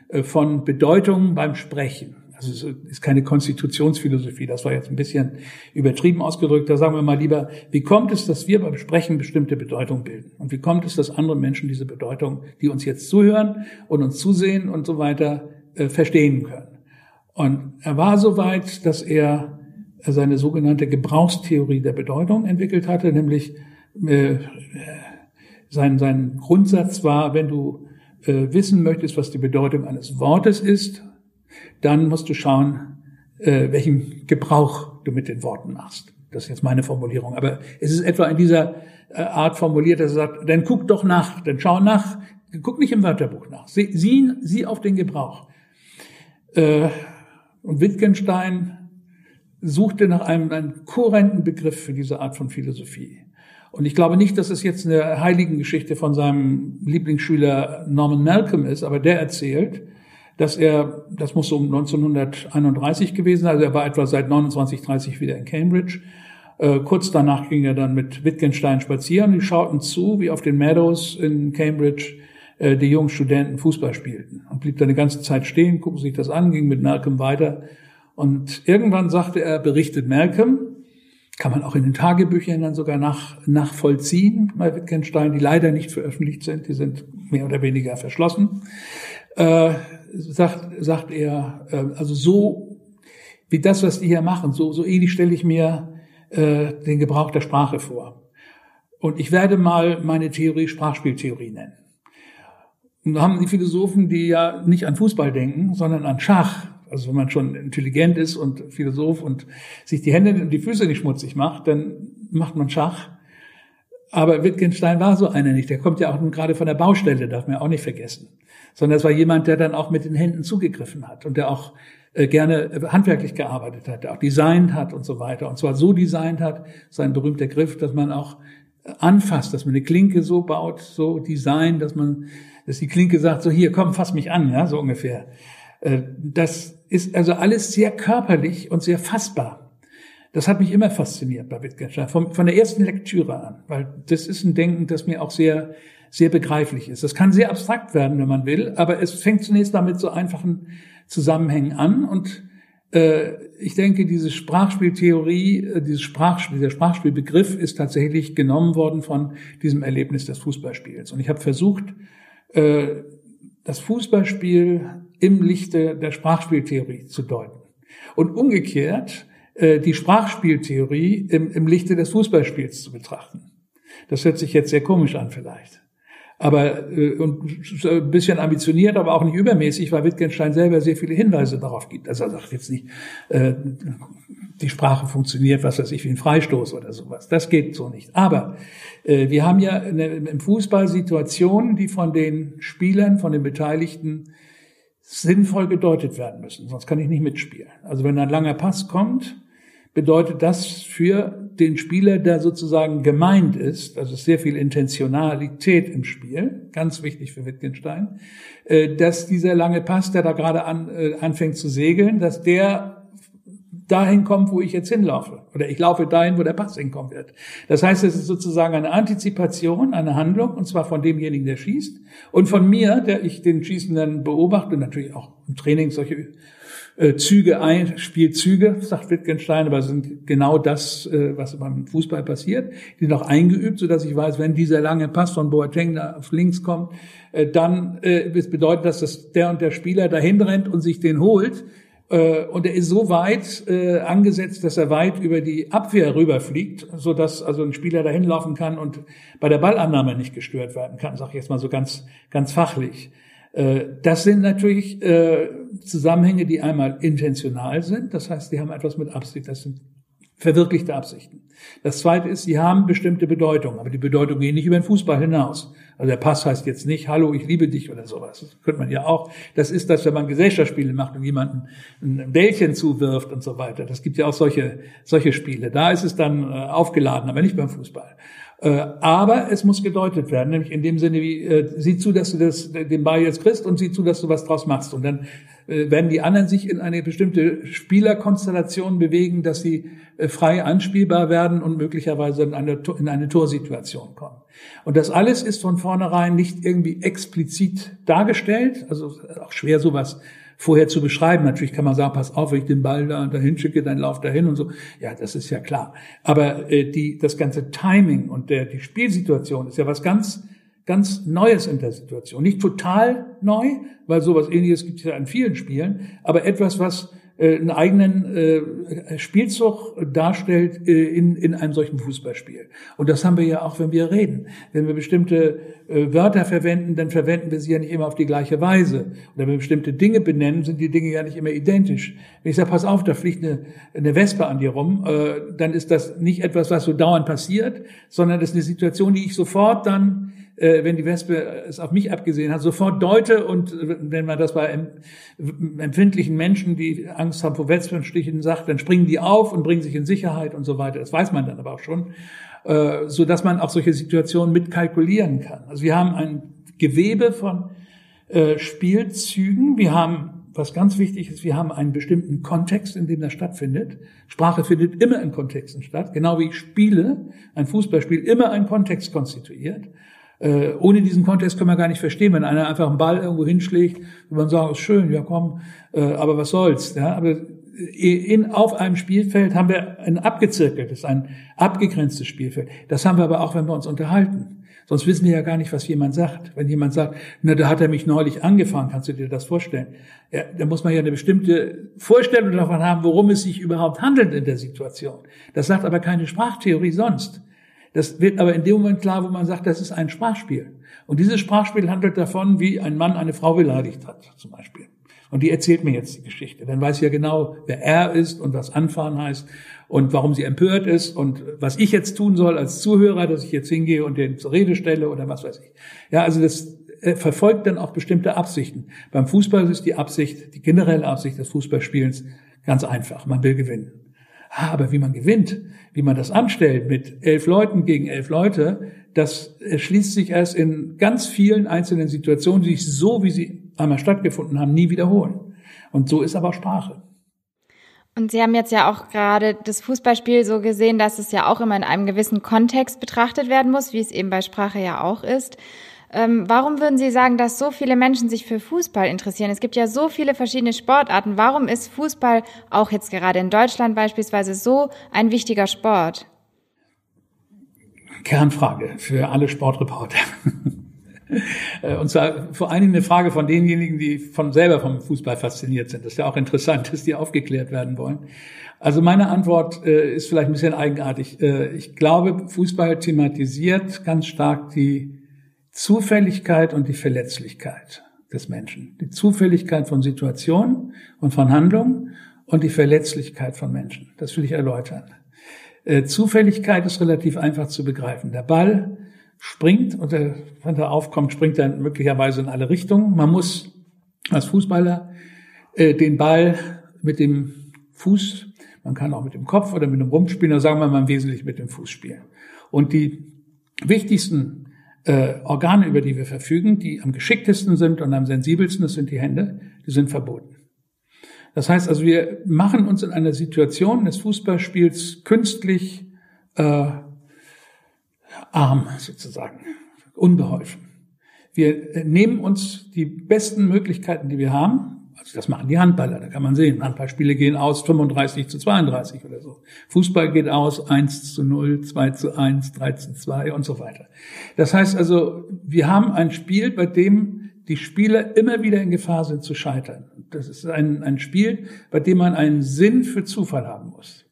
B: äh, von Bedeutung beim Sprechen. Also es ist keine Konstitutionsphilosophie, das war jetzt ein bisschen übertrieben ausgedrückt. Da sagen wir mal lieber, wie kommt es, dass wir beim Sprechen bestimmte Bedeutung bilden? Und wie kommt es, dass andere Menschen diese Bedeutung, die uns jetzt zuhören und uns zusehen und so weiter, äh, verstehen können? Und er war so weit, dass er seine sogenannte Gebrauchstheorie der Bedeutung entwickelt hatte, nämlich äh, sein, sein Grundsatz war, wenn du äh, wissen möchtest, was die Bedeutung eines Wortes ist, dann musst du schauen, äh, welchen Gebrauch du mit den Worten machst. Das ist jetzt meine Formulierung. Aber es ist etwa in dieser äh, Art formuliert, dass er sagt, dann guck doch nach, dann schau nach, guck nicht im Wörterbuch nach, sieh, sieh, auf den Gebrauch. Äh, und Wittgenstein suchte nach einem, einem kohärenten Begriff für diese Art von Philosophie. Und ich glaube nicht, dass es jetzt eine Heiligengeschichte von seinem Lieblingsschüler Norman Malcolm ist, aber der erzählt, dass er, das muss so um 1931 gewesen sein, also er war etwa seit 29, 30 wieder in Cambridge. Äh, kurz danach ging er dann mit Wittgenstein spazieren. Die schauten zu, wie auf den Meadows in Cambridge äh, die jungen Studenten Fußball spielten und blieb dann eine ganze Zeit stehen, guckten sich das an, ging mit Malcolm weiter und irgendwann sagte er, berichtet Malcolm, kann man auch in den Tagebüchern dann sogar nach, nachvollziehen bei Wittgenstein, die leider nicht veröffentlicht sind, die sind mehr oder weniger verschlossen, äh, sagt, sagt er, äh, also so wie das, was die hier machen, so, so ähnlich stelle ich mir äh, den Gebrauch der Sprache vor. Und ich werde mal meine Theorie Sprachspieltheorie nennen. Und da haben die Philosophen, die ja nicht an Fußball denken, sondern an Schach, also wenn man schon intelligent ist und Philosoph und sich die Hände und die Füße nicht schmutzig macht, dann macht man Schach. Aber Wittgenstein war so einer nicht. Der kommt ja auch nun gerade von der Baustelle, darf man ja auch nicht vergessen. Sondern es war jemand, der dann auch mit den Händen zugegriffen hat und der auch äh, gerne handwerklich gearbeitet hat, der auch designt hat und so weiter. Und zwar so designt hat, sein berühmter Griff, dass man auch äh, anfasst, dass man eine Klinke so baut, so designt, dass man, dass die Klinke sagt, so hier, komm, fass mich an, ja, so ungefähr. Das ist also alles sehr körperlich und sehr fassbar. Das hat mich immer fasziniert bei Wittgenstein, von, von der ersten Lektüre an, weil das ist ein Denken, das mir auch sehr sehr begreiflich ist. Das kann sehr abstrakt werden, wenn man will, aber es fängt zunächst mal mit so einfachen Zusammenhängen an und äh, ich denke, diese Sprachspieltheorie, äh, dieses Sprachspiel, der Sprachspielbegriff ist tatsächlich genommen worden von diesem Erlebnis des Fußballspiels. Und ich habe versucht, äh, das Fußballspiel im Lichte der Sprachspieltheorie zu deuten. Und umgekehrt die Sprachspieltheorie im, im Lichte des Fußballspiels zu betrachten. Das hört sich jetzt sehr komisch an vielleicht aber äh, und ein bisschen ambitioniert, aber auch nicht übermäßig, weil Wittgenstein selber sehr viele Hinweise darauf gibt. Also er sagt jetzt nicht, äh, die Sprache funktioniert, was weiß ich, wie ein Freistoß oder sowas. Das geht so nicht. Aber äh, wir haben ja im Fußball Situationen, die von den Spielern, von den Beteiligten sinnvoll gedeutet werden müssen. Sonst kann ich nicht mitspielen. Also wenn ein langer Pass kommt, bedeutet das für den Spieler, der sozusagen gemeint ist, also sehr viel Intentionalität im Spiel, ganz wichtig für Wittgenstein, äh, dass dieser lange Pass, der da gerade an, äh, anfängt zu segeln, dass der dahin kommt, wo ich jetzt hinlaufe. Oder ich laufe dahin, wo der Pass hinkommen wird. Das heißt, es ist sozusagen eine Antizipation, eine Handlung, und zwar von demjenigen, der schießt, und von mir, der ich den Schießenden beobachte, und natürlich auch im Training solche äh, Züge ein, Spielzüge, sagt Wittgenstein, aber sind genau das, äh, was beim Fußball passiert. Die auch eingeübt, so dass ich weiß, wenn dieser lange Pass von Boateng da auf links kommt, äh, dann es bedeutet das, dass der und der Spieler dahin rennt und sich den holt. Und er ist so weit äh, angesetzt, dass er weit über die Abwehr rüberfliegt, so dass also ein Spieler dahin laufen kann und bei der Ballannahme nicht gestört werden kann, sage ich jetzt mal so ganz ganz fachlich. Äh, das sind natürlich äh, Zusammenhänge, die einmal intentional sind, das heißt, die haben etwas mit Absicht, das sind verwirklichte Absichten. Das zweite ist, sie haben bestimmte Bedeutung, aber die Bedeutung geht nicht über den Fußball hinaus. Also der Pass heißt jetzt nicht, hallo, ich liebe dich oder sowas. Das könnte man ja auch. Das ist das, wenn man Gesellschaftsspiele macht und jemanden ein Bällchen zuwirft und so weiter. Das gibt ja auch solche, solche Spiele. Da ist es dann äh, aufgeladen, aber nicht beim Fußball. Äh, aber es muss gedeutet werden, nämlich in dem Sinne wie, äh, sieh zu, dass du das, den Ball jetzt kriegst und sieh zu, dass du was draus machst. Und dann äh, werden die anderen sich in eine bestimmte Spielerkonstellation bewegen, dass sie äh, frei anspielbar werden und möglicherweise in eine, in eine Torsituation kommen. Und das alles ist von vornherein nicht irgendwie explizit dargestellt, also auch schwer sowas vorher zu beschreiben. Natürlich kann man sagen, pass auf, wenn ich den Ball da dahin schicke, dann lauf dahin und so. Ja, das ist ja klar. Aber äh, die, das ganze Timing und der, die Spielsituation ist ja was ganz, ganz Neues in der Situation. Nicht total neu, weil sowas ähnliches gibt es ja in vielen Spielen, aber etwas, was äh, einen eigenen äh, Spielzug darstellt äh, in, in einem solchen Fußballspiel. Und das haben wir ja auch, wenn wir reden. Wenn wir bestimmte äh, Wörter verwenden, dann verwenden wir sie ja nicht immer auf die gleiche Weise. Oder wenn wir bestimmte Dinge benennen, sind die Dinge ja nicht immer identisch. Wenn ich sage, pass auf, da fliegt eine, eine Wespe an dir rum, äh, dann ist das nicht etwas, was so dauernd passiert, sondern das ist eine Situation, die ich sofort dann wenn die Wespe es auf mich abgesehen hat, sofort deute und äh, wenn man das bei empfindlichen Menschen, die Angst haben vor Wespenstichen, sagt, dann springen die auf und bringen sich in Sicherheit und so weiter. Das weiß man dann aber auch schon, äh, so dass man auch solche Situationen mitkalkulieren kann. Also wir haben ein Gewebe von Spielzügen. Wir haben was ganz wichtig ist, wir haben einen bestimmten Kontext, in dem das stattfindet. Sprache findet immer in Kontexten statt, genau wie Spiele, ein Fußballspiel immer einen Kontext konstituiert. Äh, ohne diesen Kontext können wir gar nicht verstehen, wenn einer einfach einen Ball irgendwo hinschlägt und man sagt, ist schön, ja komm, äh, aber was soll's. Ja? Aber in, auf einem Spielfeld haben wir ein abgezirkeltes, ein abgegrenztes Spielfeld. Das haben wir aber auch, wenn wir uns unterhalten. Sonst wissen wir ja gar nicht, was jemand sagt. Wenn jemand sagt, na, da hat er mich neulich angefahren, kannst du dir das vorstellen? Ja, da muss man ja eine bestimmte Vorstellung davon haben, worum es sich überhaupt handelt in der Situation. Das sagt aber keine Sprachtheorie sonst. Das wird aber in dem Moment klar, wo man sagt, das ist ein Sprachspiel. Und dieses Sprachspiel handelt davon, wie ein Mann eine Frau beleidigt hat, zum Beispiel. Und die erzählt mir jetzt die Geschichte. Dann weiß ich ja genau, wer er ist und was anfahren heißt und warum sie empört ist und was ich jetzt tun soll als Zuhörer, dass ich jetzt hingehe und den zur Rede stelle oder was weiß ich. Ja, also das äh, verfolgt dann auch bestimmte Absichten. Beim Fußball ist die Absicht, die generelle Absicht des Fußballspielens ganz einfach. Man will gewinnen. Aber wie man gewinnt, wie man das anstellt mit elf Leuten gegen elf Leute, das schließt sich erst in ganz vielen einzelnen Situationen, die sich so, wie sie einmal stattgefunden haben, nie wiederholen. Und so ist aber Sprache.
A: Und Sie haben jetzt ja auch gerade das Fußballspiel so gesehen, dass es ja auch immer in einem gewissen Kontext betrachtet werden muss, wie es eben bei Sprache ja auch ist. Ähm, warum würden Sie sagen, dass so viele Menschen sich für Fußball interessieren? Es gibt ja so viele verschiedene Sportarten. Warum ist Fußball auch jetzt gerade in Deutschland beispielsweise so ein wichtiger Sport?
B: Kernfrage für alle Sportreporter. Äh, und zwar vor allen Dingen eine Frage von denjenigen, die von selber vom Fußball fasziniert sind. Das ist ja auch interessant, dass die aufgeklärt werden wollen. Also meine Antwort äh, ist vielleicht ein bisschen eigenartig. Äh, ich glaube, Fußball thematisiert ganz stark die Zufälligkeit und die Verletzlichkeit des Menschen. Die Zufälligkeit von Situationen und von Handlungen und die Verletzlichkeit von Menschen. Das will ich erläutern. Äh, Zufälligkeit ist relativ einfach zu begreifen. Der Ball springt und er, wenn er aufkommt, springt er möglicherweise in alle Richtungen. Man muss als Fußballer äh, den Ball mit dem Fuß, man kann auch mit dem Kopf oder mit dem Rumpf spielen, oder sagen wir mal im Wesentlichen mit dem Fuß spielen. Und die wichtigsten äh, Organe, über die wir verfügen, die am geschicktesten sind und am sensibelsten, das sind die Hände, die sind verboten. Das heißt also, wir machen uns in einer Situation des Fußballspiels künstlich äh, arm sozusagen, unbeholfen. Wir nehmen uns die besten Möglichkeiten, die wir haben. Also das machen die Handballer, da kann man sehen. Handballspiele gehen aus 35 zu 32 oder so. Fußball geht aus 1 zu 0, 2 zu 1, 3 zu 2 und so weiter. Das heißt also, wir haben ein Spiel, bei dem die Spieler immer wieder in Gefahr sind zu scheitern. Das ist ein, ein Spiel, bei dem man einen Sinn für Zufall haben muss.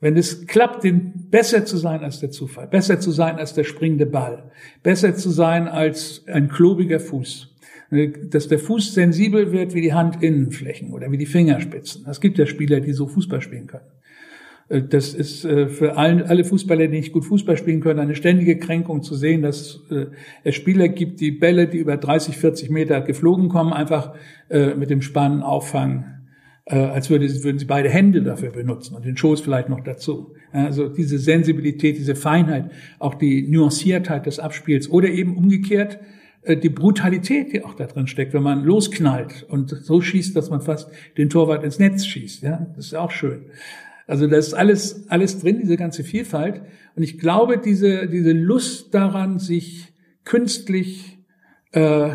B: Wenn es klappt, den besser zu sein als der Zufall, besser zu sein als der springende Ball, besser zu sein als ein klobiger Fuß, dass der Fuß sensibel wird wie die Handinnenflächen oder wie die Fingerspitzen. Es gibt ja Spieler, die so Fußball spielen können. Äh, das ist äh, für alle Fußballer, die nicht gut Fußball spielen können, eine ständige Kränkung zu sehen, dass äh, es Spieler gibt, die Bälle, die über 30, 40 Meter geflogen kommen, einfach mit dem Spannen auffangen äh, als würde, würden sie beide Hände dafür benutzen und den Schoß vielleicht noch dazu. Also diese Sensibilität, diese Feinheit, auch die Nuanciertheit des Abspiels oder eben umgekehrt äh, die Brutalität, die auch da drin steckt, wenn man losknallt und so schießt, dass man fast den Torwart ins Netz schießt. Ja, das ist auch schön. Also da ist alles, alles drin, diese ganze Vielfalt. Und ich glaube, diese, diese Lust daran, sich künstlich äh,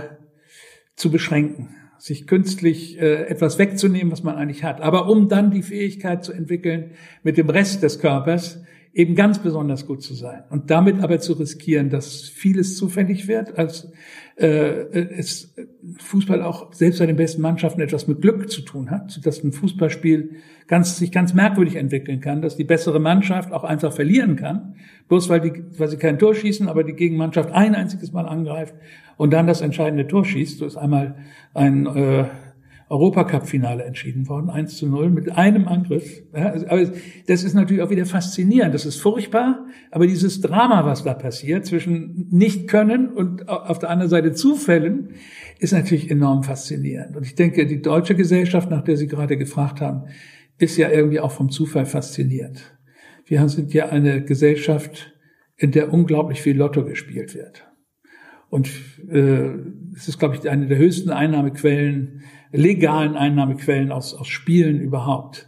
B: zu beschränken, sich künstlich äh, etwas wegzunehmen, was man eigentlich hat. Aber um dann die Fähigkeit zu entwickeln, mit dem Rest des Körpers eben ganz besonders gut zu sein. Und damit aber zu riskieren, dass vieles zufällig wird, als äh, es Fußball auch selbst bei den besten Mannschaften etwas mit Glück zu tun hat, dass ein Fußballspiel ganz, sich ganz merkwürdig entwickeln kann, dass die bessere Mannschaft auch einfach verlieren kann, bloß weil, die, weil sie kein Tor schießen, aber die Gegenmannschaft ein einziges Mal angreift und dann das entscheidende Tor schießt. So ist einmal ein äh, Europacup-Finale entschieden worden, 1 zu 0 mit einem Angriff. Ja, also, aber das ist natürlich auch wieder faszinierend. Das ist furchtbar, aber dieses Drama, was da passiert zwischen Nicht-Können und auf der anderen Seite Zufällen, ist natürlich enorm faszinierend. Und ich denke, die deutsche Gesellschaft, nach der Sie gerade gefragt haben, ist ja irgendwie auch vom Zufall fasziniert. Wir sind ja eine Gesellschaft, in der unglaublich viel Lotto gespielt wird. Und äh, es ist, glaube ich, eine der höchsten Einnahmequellen, legalen Einnahmequellen aus, aus Spielen überhaupt.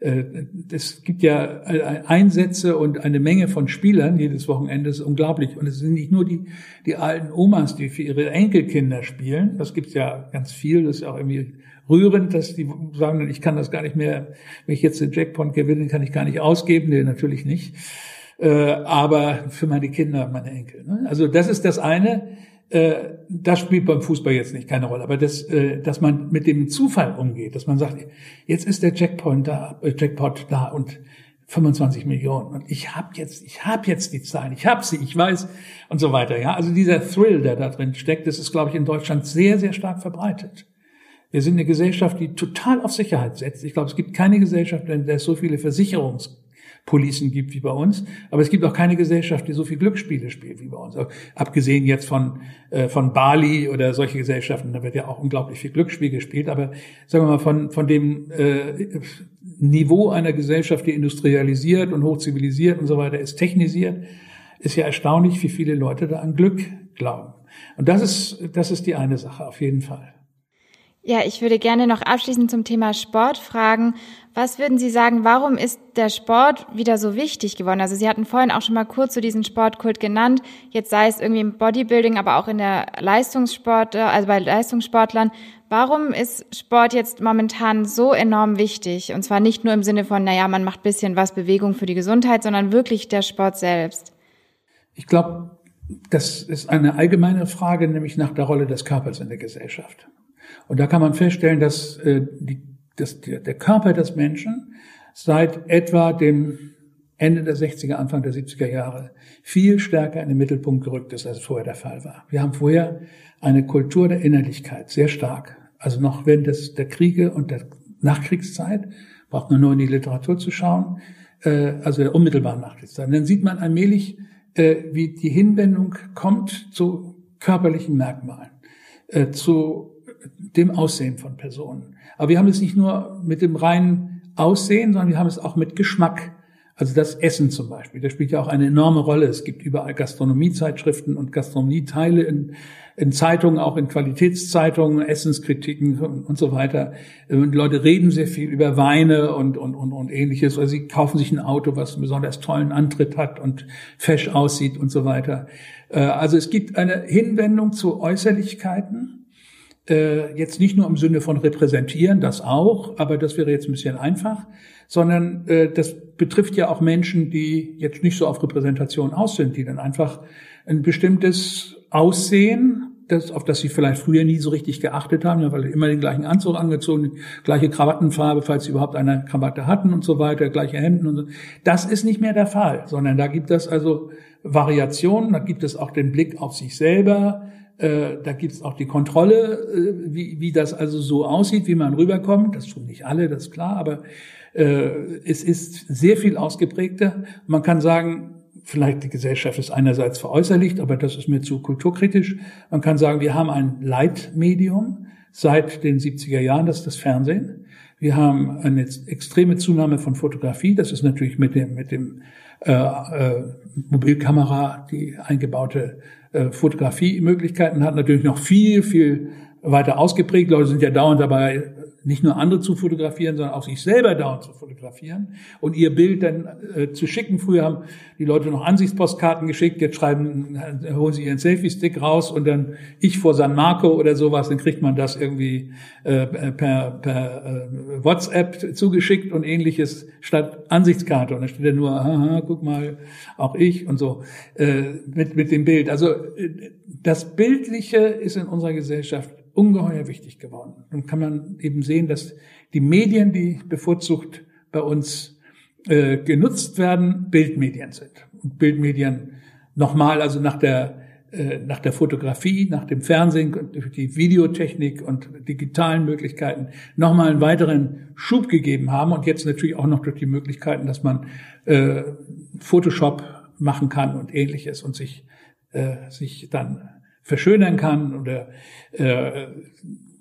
B: Äh, es gibt ja Einsätze und eine Menge von Spielern jedes Wochenende, ist unglaublich. Und es sind nicht nur die, die alten Omas, die für ihre Enkelkinder spielen, das gibt's ja ganz viel, das ist auch irgendwie rührend, dass die sagen, ich kann das gar nicht mehr, wenn ich jetzt den Jackpot gewinne, kann ich gar nicht ausgeben. Nee, natürlich nicht. Äh, aber für meine Kinder, meine Enkel. Ne? Also das ist das eine. Äh, das spielt beim Fußball jetzt nicht keine Rolle, aber das, äh, dass man mit dem Zufall umgeht, dass man sagt, jetzt ist der Jackpot da, äh, Jackpot da und 25 Millionen und ich habe jetzt, ich habe jetzt die Zahlen, ich habe sie, ich weiß und so weiter. Ja, also dieser Thrill, der da drin steckt, das ist, glaube ich, in Deutschland sehr, sehr stark verbreitet. Wir sind eine Gesellschaft, die total auf Sicherheit setzt. Ich glaube, es gibt keine Gesellschaft, in der es so viele Versicherungs Policen gibt wie bei uns. Aber es gibt auch keine Gesellschaft, die so viel Glücksspiele spielt wie bei uns. Abgesehen jetzt von, äh, von Bali oder solche Gesellschaften, da wird ja auch unglaublich viel Glücksspiel gespielt. Aber sagen wir mal, von, von dem äh, Niveau einer Gesellschaft, die industrialisiert und hochzivilisiert und so weiter ist, technisiert, ist ja erstaunlich, wie viele Leute da an Glück glauben. Und das ist, das ist die eine Sache, auf jeden Fall.
A: Ja, ich würde gerne noch abschließend zum Thema Sport fragen, Was würden Sie sagen, warum ist der Sport wieder so wichtig geworden? Also Sie hatten vorhin auch schon mal kurz so diesen Sportkult genannt. Jetzt sei es irgendwie im Bodybuilding, aber auch in der Leistungssport, also bei Leistungssportlern. Warum ist Sport jetzt momentan so enorm wichtig? Und zwar nicht nur im Sinne von, naja, man macht bisschen was Bewegung für die Gesundheit, sondern wirklich der Sport selbst.
B: Ich glaube, das ist eine allgemeine Frage, nämlich nach der Rolle des Körpers in der Gesellschaft. Und da kann man feststellen, dass äh, die der, der Körper des Menschen seit etwa dem Ende der 60er, Anfang der 70er Jahre viel stärker in den Mittelpunkt gerückt ist, als es vorher der Fall war. Wir haben vorher eine Kultur der Innerlichkeit, sehr stark. Also noch während des, der Kriege und der Nachkriegszeit, braucht man nur in die Literatur zu schauen, äh, also der unmittelbaren Nachkriegszeit. Und dann sieht man allmählich, äh, wie die Hinwendung kommt zu körperlichen Merkmalen, äh, zu dem Aussehen von Personen. Aber wir haben es nicht nur mit dem reinen Aussehen, sondern wir haben es auch mit Geschmack. Also das Essen zum Beispiel, das spielt ja auch eine enorme Rolle. Es gibt überall Gastronomiezeitschriften und Gastronomieteile in, in Zeitungen, auch in Qualitätszeitungen, Essenskritiken und so weiter. Und Leute reden sehr viel über Weine und, und, und, und ähnliches. Oder sie kaufen sich ein Auto, was einen besonders tollen Antritt hat und fesch aussieht und so weiter. Äh, also es gibt eine Hinwendung zu Äußerlichkeiten äh, jetzt nicht nur im Sinne von repräsentieren, das auch, aber das wäre jetzt ein bisschen einfach, sondern äh, das betrifft ja auch Menschen, die jetzt nicht so auf Repräsentation aus sind, die dann einfach ein bestimmtes Aussehen, das, auf das sie vielleicht früher nie so richtig geachtet haben, weil immer den gleichen Anzug angezogen, gleiche Krawattenfarbe, falls sie überhaupt eine Krawatte hatten und so weiter, gleiche Hemden und so. Das ist nicht mehr der Fall, sondern da gibt es also Variationen, da gibt es auch den Blick auf sich selber, äh, da gibt's auch die Kontrolle, äh, wie, wie das also so aussieht, wie man rüberkommt. Das tun nicht alle, das ist klar, aber äh, es ist sehr viel ausgeprägter. Man kann sagen, vielleicht die Gesellschaft ist einerseits veräußerlicht, aber das ist mir zu kulturkritisch. Man kann sagen, wir haben ein Leitmedium seit den 70er Jahren, das ist das Fernsehen. Wir haben eine extreme Zunahme von Fotografie. Das ist natürlich mit dem, mit dem äh, äh, Mobilkamera, die eingebaute äh, Fotografiemöglichkeiten hat, natürlich noch viel, viel weiter ausgeprägt. Leute sind ja dauernd dabei, nicht nur andere zu fotografieren, sondern auch sich selber dauernd zu fotografieren und ihr Bild dann äh, zu schicken. Früher haben die Leute noch Ansichtspostkarten geschickt, jetzt schreiben, äh, holen sie ihren Selfie-Stick raus und dann ich vor San Marco oder sowas, dann kriegt man das irgendwie äh, per, per äh, WhatsApp zugeschickt und ähnliches statt Ansichtskarte. Und dann steht da nur, haha, guck mal, auch ich und so äh, mit, mit dem Bild. Also äh, das Bildliche ist in unserer Gesellschaft ungeheuer wichtig geworden. Dann kann man eben sehen, dass die Medien, die bevorzugt bei uns äh, genutzt werden, Bildmedien sind. Und Bildmedien nochmal, also nach der, äh, nach der Fotografie, nach dem Fernsehen, die Videotechnik und digitalen Möglichkeiten nochmal einen weiteren Schub gegeben haben und jetzt natürlich auch noch durch die Möglichkeiten, dass man äh, Photoshop machen kann und ähnliches und sich, äh, sich dann verschönern kann oder äh,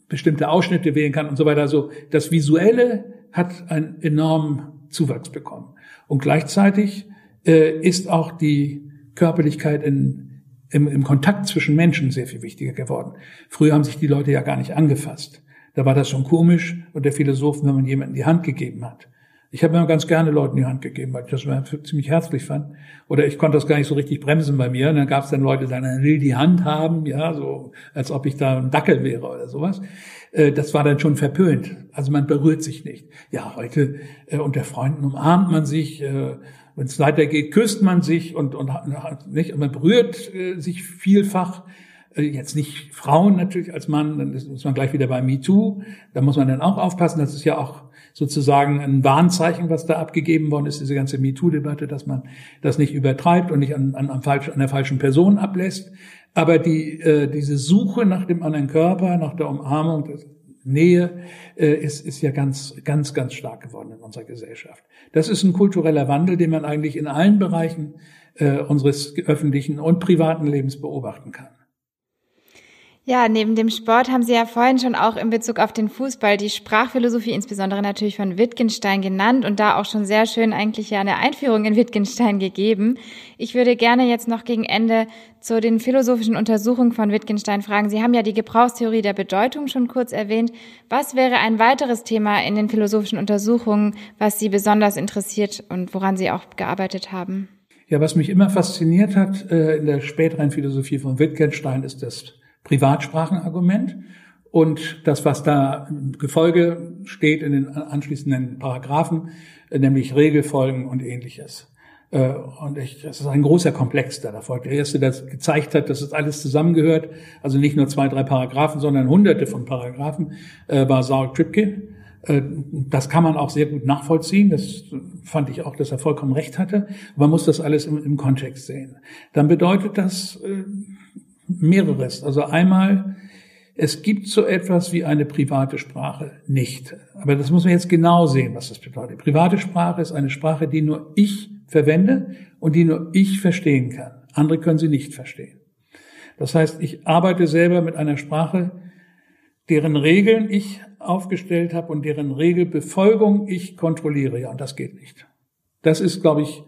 B: bestimmte Ausschnitte wählen kann und so weiter. Also das Visuelle hat einen enormen Zuwachs bekommen. Und gleichzeitig äh, ist auch die Körperlichkeit in, im, im Kontakt zwischen Menschen sehr viel wichtiger geworden. Früher haben sich die Leute ja gar nicht angefasst. Da war das schon komisch und der Philosophen, wenn man jemanden die Hand gegeben hat. Ich habe mir ganz gerne Leuten die Hand gegeben, weil ich das ziemlich herzlich fand. Oder ich konnte das gar nicht so richtig bremsen bei mir. Und dann gab es dann Leute, die dann will die Hand haben, ja, so als ob ich da ein Dackel wäre oder sowas. Äh, das war dann schon verpönt. Also man berührt sich nicht. Ja, heute äh, unter Freunden umarmt man sich. Äh, Wenn es weitergeht, küsst man sich und, und nicht. Und man berührt sich vielfach jetzt nicht Frauen natürlich als Mann, dann ist man gleich wieder bei MeToo. Da muss man dann auch aufpassen. Das ist ja auch sozusagen ein Warnzeichen, was da abgegeben worden ist, diese ganze MeToo-Debatte, dass man das nicht übertreibt und nicht an, an, an, falsch, an der falschen Person ablässt. Aber die, äh, diese Suche nach dem anderen Körper, nach der Umarmung, der Nähe, äh, ist, ist ja ganz, ganz, ganz stark geworden in unserer Gesellschaft. Das ist ein kultureller Wandel, den man eigentlich in allen Bereichen äh, unseres öffentlichen und privaten Lebens beobachten kann.
A: Ja, neben dem Sport haben Sie ja vorhin schon auch in Bezug auf den Fußball die Sprachphilosophie, insbesondere natürlich von Wittgenstein genannt und da auch schon sehr schön eigentlich ja eine Einführung in Wittgenstein gegeben. Ich würde gerne jetzt noch gegen Ende zu den philosophischen Untersuchungen von Wittgenstein fragen. Sie haben ja die Gebrauchstheorie der Bedeutung schon kurz erwähnt. Was wäre ein weiteres Thema in den philosophischen Untersuchungen, was Sie besonders interessiert und woran Sie auch gearbeitet haben?
B: Ja, was mich immer fasziniert hat äh, in der späteren Philosophie von Wittgenstein ist das Privatsprachenargument. Und das, was da im Gefolge steht in den anschließenden Paragraphen, nämlich Regelfolgen und ähnliches. Äh, und ich, das ist ein großer Komplex, der da folgt. Der erste, der gezeigt hat, dass es alles zusammengehört, also nicht nur zwei, drei Paragraphen, sondern hunderte von Paragraphen, äh, war Saul Tripke. Äh, das kann man auch sehr gut nachvollziehen. Das fand ich auch, dass er vollkommen recht hatte. Man muss das alles im, im Kontext sehen. Dann bedeutet das, mehreres. Also einmal, es gibt so etwas wie eine private Sprache nicht. Aber das muss man jetzt genau sehen, was das bedeutet. Private Sprache ist eine Sprache, die nur ich verwende und die nur ich verstehen kann. Andere können sie nicht verstehen. Das heißt, ich arbeite selber mit einer Sprache, deren Regeln ich aufgestellt habe und deren Regelbefolgung ich kontrolliere. Ja, und das geht nicht. Das ist, glaube ich,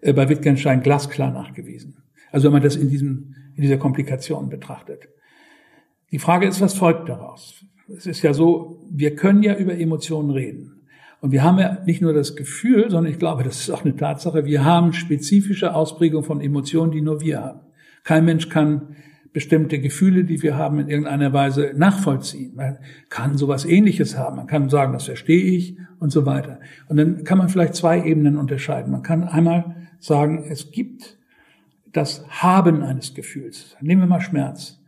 B: äh, bei Wittgenstein glasklar nachgewiesen. Also wenn man das in diesem in dieser Komplikation betrachtet. Die Frage ist, was folgt daraus? Es ist ja so, wir können ja über Emotionen reden. Und wir haben ja nicht nur das Gefühl, sondern ich glaube, das ist auch eine Tatsache, wir haben spezifische Ausprägungen von Emotionen, die nur wir haben. Kein Mensch kann bestimmte Gefühle, die wir haben, in irgendeiner Weise nachvollziehen. Man kann sowas ähnliches haben. Man kann sagen, das verstehe ich und so weiter. Und dann kann man vielleicht zwei Ebenen unterscheiden. Man kann einmal sagen, es gibt das Haben eines Gefühls. Nehmen wir mal Schmerz.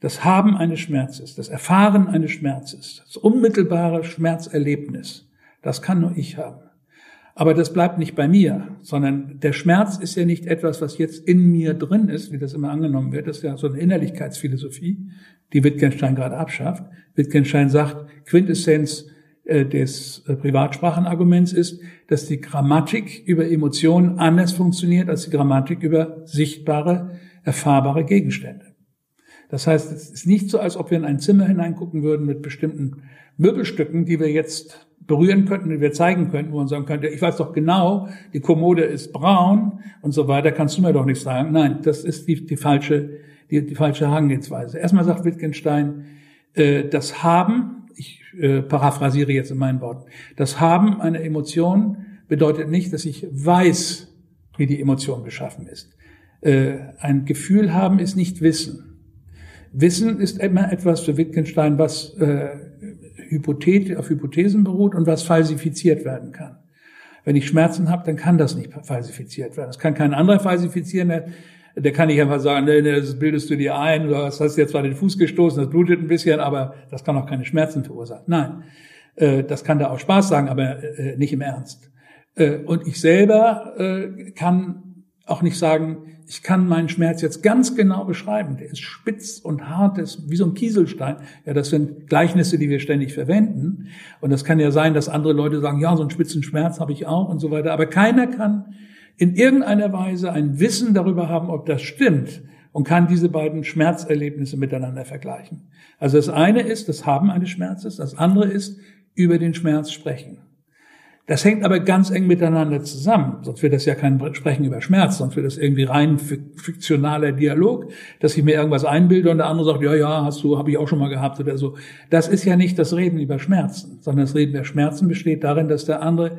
B: Das Haben eines Schmerzes, das Erfahren eines Schmerzes, das unmittelbare Schmerzerlebnis, das kann nur ich haben. Aber das bleibt nicht bei mir, sondern der Schmerz ist ja nicht etwas, was jetzt in mir drin ist, wie das immer angenommen wird. Das ist ja so eine Innerlichkeitsphilosophie, die Wittgenstein gerade abschafft. Wittgenstein sagt, Quintessenz des äh, Privatsprachenarguments ist, dass die Grammatik über Emotionen anders funktioniert als die Grammatik über sichtbare, erfahrbare Gegenstände. Das heißt, es ist nicht so, als ob wir in ein Zimmer hineingucken würden mit bestimmten Möbelstücken, die wir jetzt berühren könnten, die wir zeigen könnten, wo man sagen könnte, ich weiß doch genau, die Kommode ist braun und so weiter, kannst du mir doch nicht sagen. Nein, das ist die, die falsche, die, die falsche Herangehensweise. Erstmal sagt Wittgenstein, äh, das Haben ich äh, paraphrasiere jetzt in meinen Worten. Das Haben einer Emotion bedeutet nicht, dass ich weiß, wie die Emotion beschaffen ist. Äh, ein Gefühl haben ist nicht Wissen. Wissen ist immer etwas für Wittgenstein, was äh, Hypothet auf Hypothesen beruht und was falsifiziert werden kann. Wenn ich Schmerzen habe, dann kann das nicht falsifiziert werden. Das kann kein anderer falsifizieren der kann nicht einfach sagen, nee, nee, das bildest du dir ein, oder hast dir zwar den Fuß gestoßen, das blutet ein bisschen, aber das kann auch keine Schmerzen verursachen. Nein, äh, das kann da auch Spaß sagen, aber äh, nicht im Ernst. Äh, und ich selber kann auch nicht sagen, ich kann meinen Schmerz jetzt ganz genau beschreiben. Der ist spitz und hart, der ist wie so ein Kieselstein. Ja, das sind Gleichnisse, die wir ständig verwenden. Und das kann ja sein, dass andere Leute sagen, ja, so einen spitzen Schmerz habe ich auch und so weiter. Aber keiner kann in irgendeiner Weise ein Wissen darüber haben, ob das stimmt und kann diese beiden Schmerzerlebnisse miteinander vergleichen. Also das eine ist das Haben eines Schmerzes, das andere ist über den Schmerz sprechen. Das hängt aber ganz eng miteinander zusammen, sonst wird das ja kein Sprechen über Schmerz, sonst wird das irgendwie rein fiktionaler Dialog, dass ich mir irgendwas einbilde und der andere sagt, ja, ja, hast du, habe ich auch schon mal gehabt oder so. Das ist ja nicht das Reden über Schmerzen, sondern das Reden über Schmerzen besteht darin, dass der andere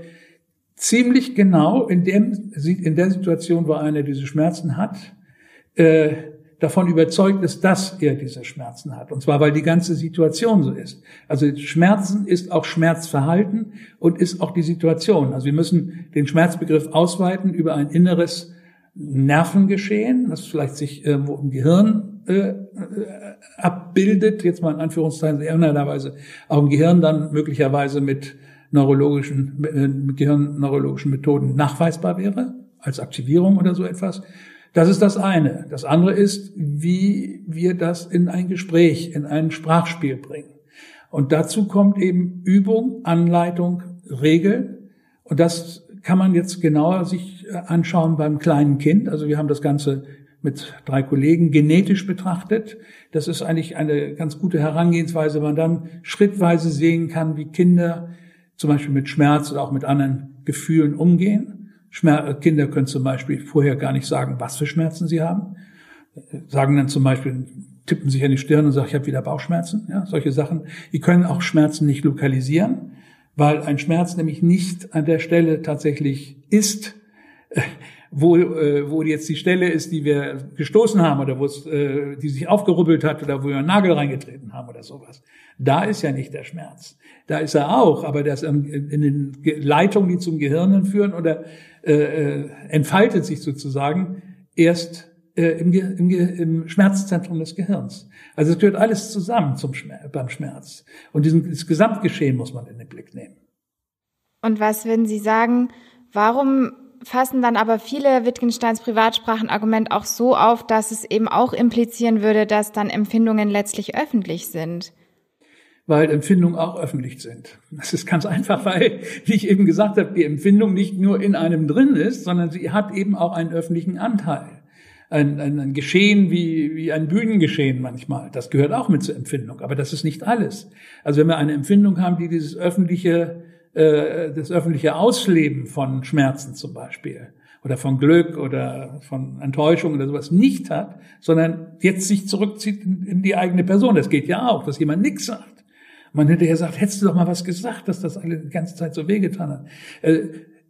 B: ziemlich genau in, dem, in der Situation, wo einer diese Schmerzen hat, äh, davon überzeugt ist, dass er diese Schmerzen hat. Und zwar, weil die ganze Situation so ist. Also Schmerzen ist auch Schmerzverhalten und ist auch die Situation. Also wir müssen den Schmerzbegriff ausweiten über ein inneres Nervengeschehen, das vielleicht sich irgendwo im Gehirn äh, äh abbildet, jetzt mal in Anführungszeichen, irgendeiner auch im Gehirn dann möglicherweise mit neurologischen, mit gehirnneurologischen Methoden nachweisbar wäre, als Aktivierung oder so etwas. Das ist das eine. Das andere ist, wie wir das in ein Gespräch, in ein Sprachspiel bringen. Und dazu kommt eben Übung, Anleitung, Regel. Und das kann man jetzt genauer sich anschauen beim kleinen Kind. Also wir haben das Ganze mit drei Kollegen genetisch betrachtet. Das ist eigentlich eine ganz gute Herangehensweise, man dann schrittweise sehen kann, wie Kinder zum Beispiel mit Schmerz oder auch mit anderen Gefühlen umgehen. Schmer Kinder können zum Beispiel vorher gar nicht sagen, was für Schmerzen sie haben. Sagen dann zum Beispiel, tippen sich an die Stirn und sagen, ich habe wieder Bauchschmerzen. Ja, solche Sachen. Die können auch Schmerzen nicht lokalisieren, weil ein Schmerz nämlich nicht an der Stelle tatsächlich ist, wo, äh, wo jetzt die Stelle ist, die wir gestoßen haben oder wo es, äh, die sich aufgerubbelt hat oder wo wir einen Nagel reingetreten haben oder sowas. Da ist ja nicht der Schmerz. Da ist er auch, aber das in den Leitungen, die zum Gehirn führen oder äh, äh, entfaltet sich sozusagen erst äh, im, im, im Schmerzzentrum des Gehirns. Also es gehört alles zusammen zum Schmerz, beim Schmerz. Und diesen, das Gesamtgeschehen muss man in den Blick nehmen.
A: Und was würden Sie sagen, warum fassen dann aber viele Wittgensteins Privatsprachenargument auch so auf, dass es eben auch implizieren würde, dass dann Empfindungen letztlich öffentlich sind.
B: Weil Empfindungen auch öffentlich sind. Das ist ganz einfach, weil, wie ich eben gesagt habe, die Empfindung nicht nur in einem drin ist, sondern sie hat eben auch einen öffentlichen Anteil. Ein, ein, ein Geschehen wie, wie ein Bühnengeschehen manchmal. Das gehört auch mit zur Empfindung, aber das ist nicht alles. Also wenn wir eine Empfindung haben, die dieses öffentliche äh, das öffentliche Ausleben von Schmerzen zum Beispiel oder von Glück oder von Enttäuschung oder sowas nicht hat, sondern jetzt sich zurückzieht in, die eigene Person. Das geht ja auch, dass jemand nichts sagt. Man hätte ja gesagt, hättest du doch mal was gesagt, dass das alle die ganze Zeit so wehgetan hat. Äh,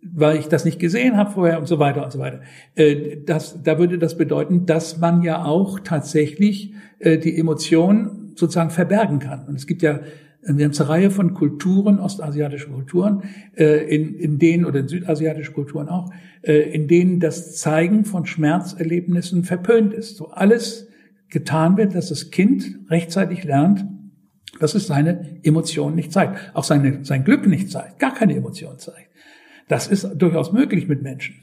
B: weil ich das nicht gesehen habe vorher und so weiter und so weiter. Äh, das, da würde das bedeuten, dass man ja auch tatsächlich äh, die Emotion sozusagen verbergen kann. Und es gibt ja eine ganze Reihe von Kulturen, ostasiatische Kulturen, äh, in, in denen, oder südasiatische Kulturen auch, äh, in denen das Zeigen von Schmerzerlebnissen verpönt ist. So alles getan wird, dass das Kind rechtzeitig lernt, dass es seine Emotionen nicht zeigt, auch seine, sein Glück nicht zeigt, gar keine Emotionen zeigt. Das ist durchaus möglich mit Menschen.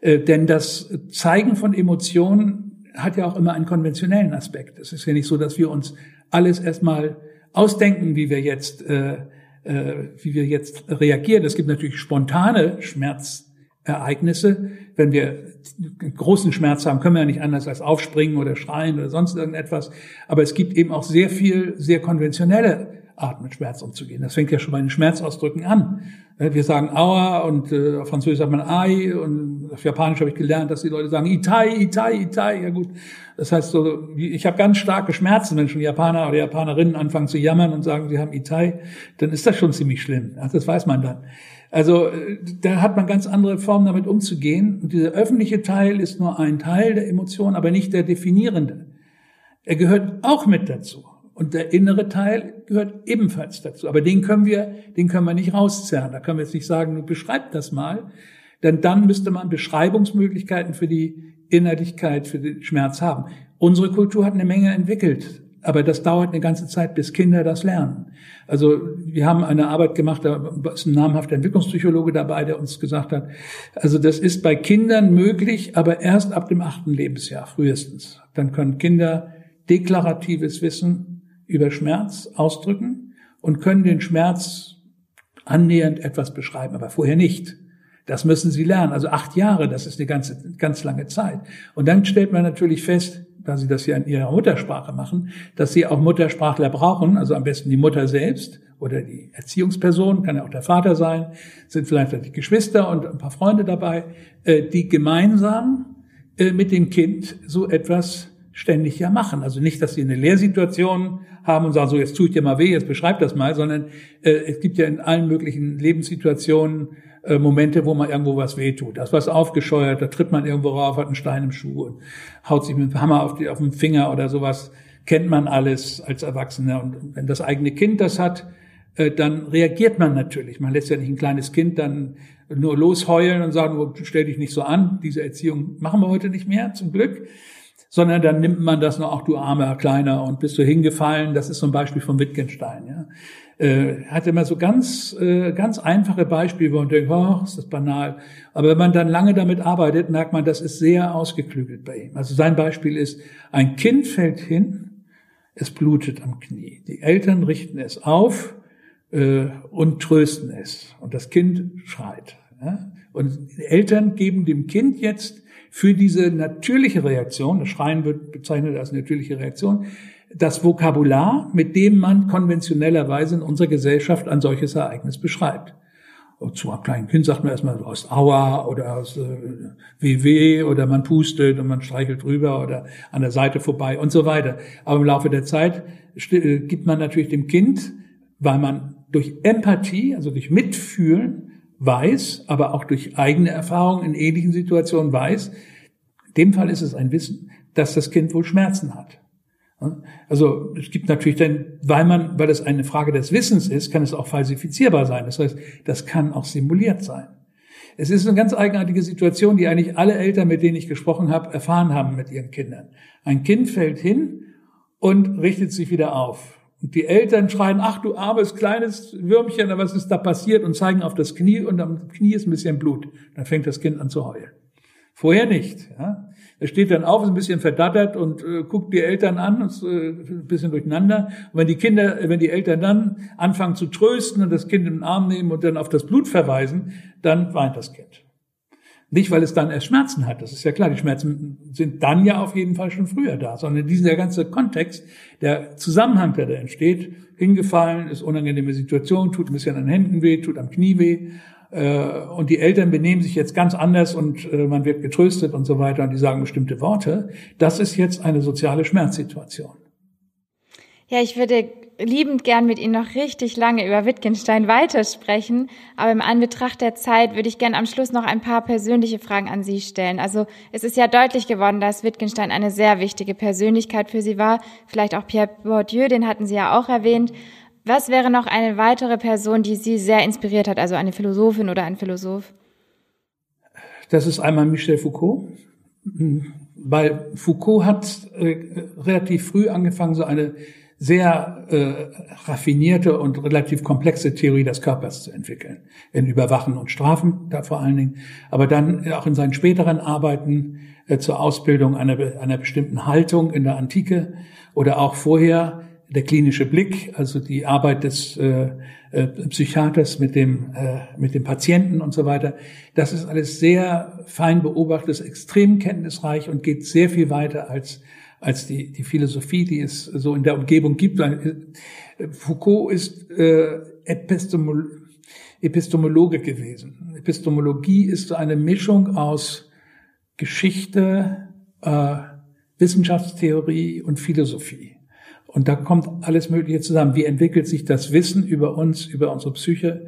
B: Äh, denn das Zeigen von Emotionen hat ja auch immer einen konventionellen Aspekt. Es ist ja nicht so, dass wir uns alles erstmal ausdenken, wie wir jetzt, äh, äh, wie wir jetzt reagieren. Es gibt natürlich spontane Schmerzereignisse. Wenn wir großen Schmerz haben, können wir ja nicht anders als aufspringen oder schreien oder sonst irgendetwas. Aber es gibt eben auch sehr viel, sehr konventionelle Art, mit Schmerz umzugehen. Das fängt ja schon bei den Schmerzausdrücken an. Wir sagen Aua und äh, auf Französisch sagt man Ai und auf Japanisch habe ich gelernt, dass die Leute sagen Itai, Itai, Itai. Ja gut, das heißt so, ich habe ganz starke Schmerzen, wenn schon Japaner oder Japanerinnen anfangen zu jammern und sagen, sie haben Itai, dann ist das schon ziemlich schlimm. Ja, das weiß man dann. Also äh, da hat man ganz andere Formen, damit umzugehen. Und dieser öffentliche Teil ist nur ein Teil der Emotion, aber nicht der definierende. Er gehört auch mit dazu. Und der innere Teil gehört ebenfalls dazu. Aber den können wir, den können wir nicht rauszerren. Da können wir jetzt nicht sagen, beschreib das mal. Denn dann müsste man Beschreibungsmöglichkeiten für die Innerlichkeit, für den Schmerz haben. Unsere Kultur hat eine Menge entwickelt. Aber das dauert eine ganze Zeit, bis Kinder das lernen. Also wir haben eine Arbeit gemacht, da ist ein namhafter Entwicklungspsychologe dabei, der uns gesagt hat, also das ist bei Kindern möglich, aber erst ab dem achten Lebensjahr frühestens. Dann können Kinder deklaratives Wissen über Schmerz ausdrücken und können den Schmerz annähernd etwas beschreiben, aber vorher nicht. Das müssen sie lernen. Also acht Jahre, das ist eine ganze, ganz lange Zeit. Und dann stellt man natürlich fest, da sie das ja in ihrer Muttersprache machen, dass sie auch Muttersprachler brauchen, also am besten die Mutter selbst oder die Erziehungsperson, kann ja auch der Vater sein, sind vielleicht die Geschwister und ein paar Freunde dabei, äh, die gemeinsam äh, mit dem Kind so etwas ständig ja machen. Also nicht, dass sie eine Lehrsituation haben und sagen, so jetzt tue ich dir mal weh, jetzt beschreib das mal, sondern äh, es gibt ja in allen möglichen Lebenssituationen äh, Momente, wo man irgendwo was weh tut. Da ist was aufgescheuert, da tritt man irgendwo rauf, hat einen Stein im Schuh und haut sich mit dem Hammer auf, die, auf den Finger oder sowas. Kennt man alles als Erwachsener. Und wenn das eigene Kind das hat, äh, dann reagiert man natürlich. Man lässt ja nicht ein kleines Kind dann nur losheulen und sagen, oh, stell dich nicht so an. Diese Erziehung machen wir heute nicht mehr, zum Glück sondern dann nimmt man das noch, auch du armer Kleiner und bist du hingefallen. Das ist so ein Beispiel von Wittgenstein. Ja. Äh, hat immer so ganz, äh, ganz einfache Beispiele, wo man denkt, oh, ist das banal. Aber wenn man dann lange damit arbeitet, merkt man, das ist sehr ausgeklügelt bei ihm. Also sein Beispiel ist, ein Kind fällt hin, es blutet am Knie. Die Eltern richten es auf äh, und trösten es. Und das Kind schreit. Ja. Und Eltern geben dem Kind jetzt für diese natürliche Reaktion, das Schreien wird bezeichnet als natürliche Reaktion, das Vokabular, mit dem man konventionellerweise in unserer Gesellschaft ein solches Ereignis beschreibt. Zu einem kleinen Kind sagt man erstmal aus Aua oder aus äh, WW oder man pustet und man streichelt drüber oder an der Seite vorbei und so weiter. Aber im Laufe der Zeit äh, gibt man natürlich dem Kind, weil man durch Empathie, also durch Mitfühlen weiß, aber auch durch eigene Erfahrungen in ähnlichen Situationen weiß, in dem Fall ist es ein Wissen, dass das Kind wohl Schmerzen hat. Also es gibt natürlich dann, weil man, weil es eine Frage des Wissens ist, kann es auch falsifizierbar sein. Das heißt, das kann auch simuliert sein. Es ist eine ganz eigenartige Situation, die eigentlich alle Eltern, mit denen ich gesprochen habe, erfahren haben mit ihren Kindern. Ein Kind fällt hin und richtet sich wieder auf. Und die Eltern schreien, ach du armes kleines Würmchen, was ist da passiert? Und zeigen auf das Knie und am Knie ist ein bisschen Blut. Dann fängt das Kind an zu heulen. Vorher nicht. Ja. Er steht dann auf, ist ein bisschen verdattert und äh, guckt die Eltern an, ist äh, ein bisschen durcheinander. Und wenn die Kinder, wenn die Eltern dann anfangen zu trösten und das Kind in den Arm nehmen und dann auf das Blut verweisen, dann weint das Kind. Nicht, weil es dann erst Schmerzen hat, das ist ja klar, die Schmerzen sind dann ja auf jeden Fall schon früher da, sondern dieser ganze Kontext, der Zusammenhang, der da entsteht, hingefallen, ist unangenehme Situation, tut ein bisschen an den Händen weh, tut am Knie weh, und die Eltern benehmen sich jetzt ganz anders und äh, man wird getröstet und so weiter und die sagen bestimmte Worte. Das ist jetzt eine soziale Schmerzsituation.
A: Ja, ich würde liebend gern mit Ihnen noch richtig lange über Wittgenstein weitersprechen, aber im Anbetracht der Zeit würde ich gern am Schluss noch ein paar persönliche Fragen an Sie stellen. Also es ist ja deutlich geworden, dass Wittgenstein eine sehr wichtige Persönlichkeit für Sie war. Vielleicht auch Pierre Bourdieu, den hatten Sie ja auch erwähnt. Was wäre noch eine weitere Person, die Sie sehr inspiriert hat, also eine Philosophin oder ein Philosoph?
B: Das ist einmal Michel Foucault, weil Foucault hat äh, relativ früh angefangen, so eine sehr äh, raffinierte und relativ komplexe Theorie des Körpers zu entwickeln. In Überwachen und Strafen, da vor allen Dingen. Aber dann auch in seinen späteren Arbeiten äh, zur Ausbildung einer, einer bestimmten Haltung in der Antike oder auch vorher der klinische Blick, also die Arbeit des äh, äh, Psychiaters mit dem, äh, mit dem Patienten und so weiter, das ist alles sehr fein beobachtet, extrem kenntnisreich und geht sehr viel weiter als, als die, die Philosophie, die es so in der Umgebung gibt. Äh, Foucault ist äh, Epistemol Epistemologe gewesen. Epistemologie ist so eine Mischung aus Geschichte, äh, Wissenschaftstheorie und Philosophie. Und da kommt alles Mögliche zusammen. Wie entwickelt sich das Wissen über uns, über unsere Psyche,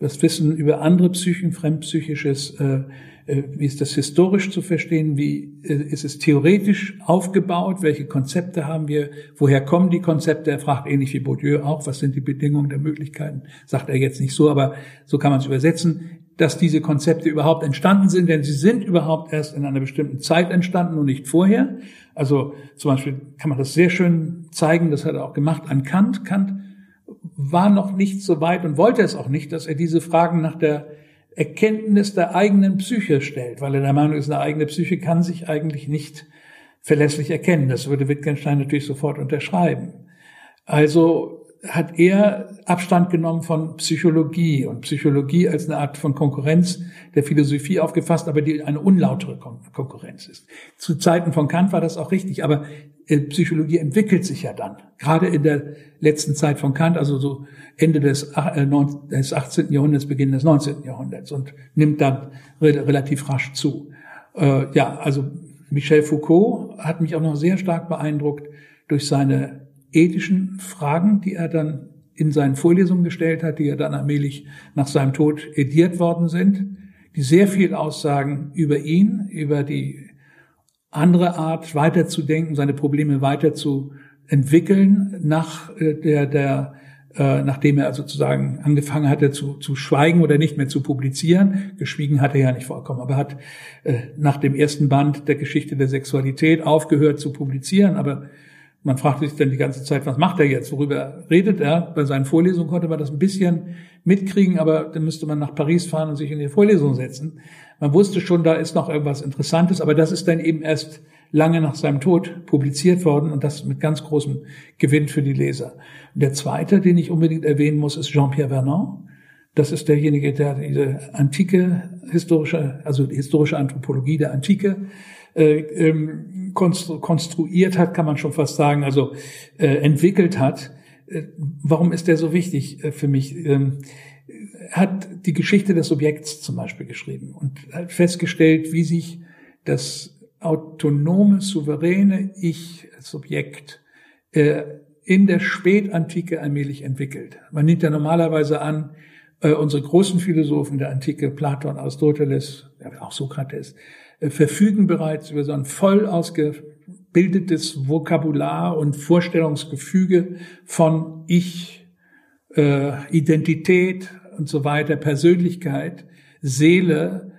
B: das Wissen über andere Psychen, fremdpsychisches, äh, äh, wie ist das historisch zu verstehen, wie äh, ist es theoretisch aufgebaut, welche Konzepte haben wir, woher kommen die Konzepte, er fragt ähnlich wie Bourdieu auch, was sind die Bedingungen der Möglichkeiten, sagt er jetzt nicht so, aber so kann man es übersetzen, dass diese Konzepte überhaupt entstanden sind, denn sie sind überhaupt erst in einer bestimmten Zeit entstanden und nicht vorher. Also zum Beispiel kann man das sehr schön zeigen, das hat er auch gemacht an Kant. Kant war noch nicht so weit und wollte es auch nicht, dass er diese Fragen nach der Erkenntnis der eigenen Psyche stellt, weil er der Meinung ist, eine eigene Psyche kann sich eigentlich nicht verlässlich erkennen. Das würde Wittgenstein natürlich sofort unterschreiben. Also hat er Abstand genommen von Psychologie und Psychologie als eine Art von Konkurrenz der Philosophie aufgefasst, aber die eine unlautere Konkurrenz ist. Zu Zeiten von Kant war das auch richtig, aber äh, Psychologie entwickelt sich ja dann, gerade in der letzten Zeit von Kant, also so Ende des, 18. Äh, Jahrhunderts, Beginn des 19. Jahrhunderts und nimmt dann relativ rasch zu. Äh, ja, also Michel Foucault hat mich auch noch sehr stark beeindruckt durch seine ethischen Fragen, die er dann in seinen Vorlesungen gestellt hat, die ja dann allmählich nach seinem Tod ediert worden sind, die sehr viel aussagen über ihn, über die andere Art weiterzudenken, seine Probleme weiterzuentwickeln, nach äh, der, der äh, nachdem er sozusagen angefangen hatte zu, zu schweigen oder nicht mehr zu publizieren. Geschwiegen hat er ja nicht vollkommen, aber hat äh, nach dem ersten Band der Geschichte der Sexualität aufgehört zu publizieren, aber man fragte sich dann die ganze Zeit, was macht er jetzt? Worüber redet er? Bei seinen Vorlesungen konnte man das ein bisschen mitkriegen, aber dann müsste man nach Paris fahren und sich in die Vorlesung setzen. Man wusste schon, da ist noch irgendwas Interessantes, aber das ist dann eben erst lange nach seinem Tod publiziert worden und das mit ganz großem Gewinn für die Leser. der zweite, den ich unbedingt erwähnen muss, ist Jean-Pierre Vernant. Das ist derjenige, der diese antike historische, also die historische Anthropologie der Antike ähm, konstruiert hat, kann man schon fast sagen, also äh, entwickelt hat. Äh, warum ist der so wichtig äh, für mich? Ähm, hat die Geschichte des Objekts zum Beispiel geschrieben und hat festgestellt, wie sich das autonome, souveräne Ich, das Objekt, äh, in der Spätantike allmählich entwickelt. Man nimmt ja normalerweise an, äh, unsere großen Philosophen der Antike, Platon, Aristoteles, ja, auch Sokrates, äh, verfügen bereits über so ein voll ausgebildetes Vokabular und Vorstellungsgefüge von Ich, äh, Identität und so weiter, Persönlichkeit, Seele,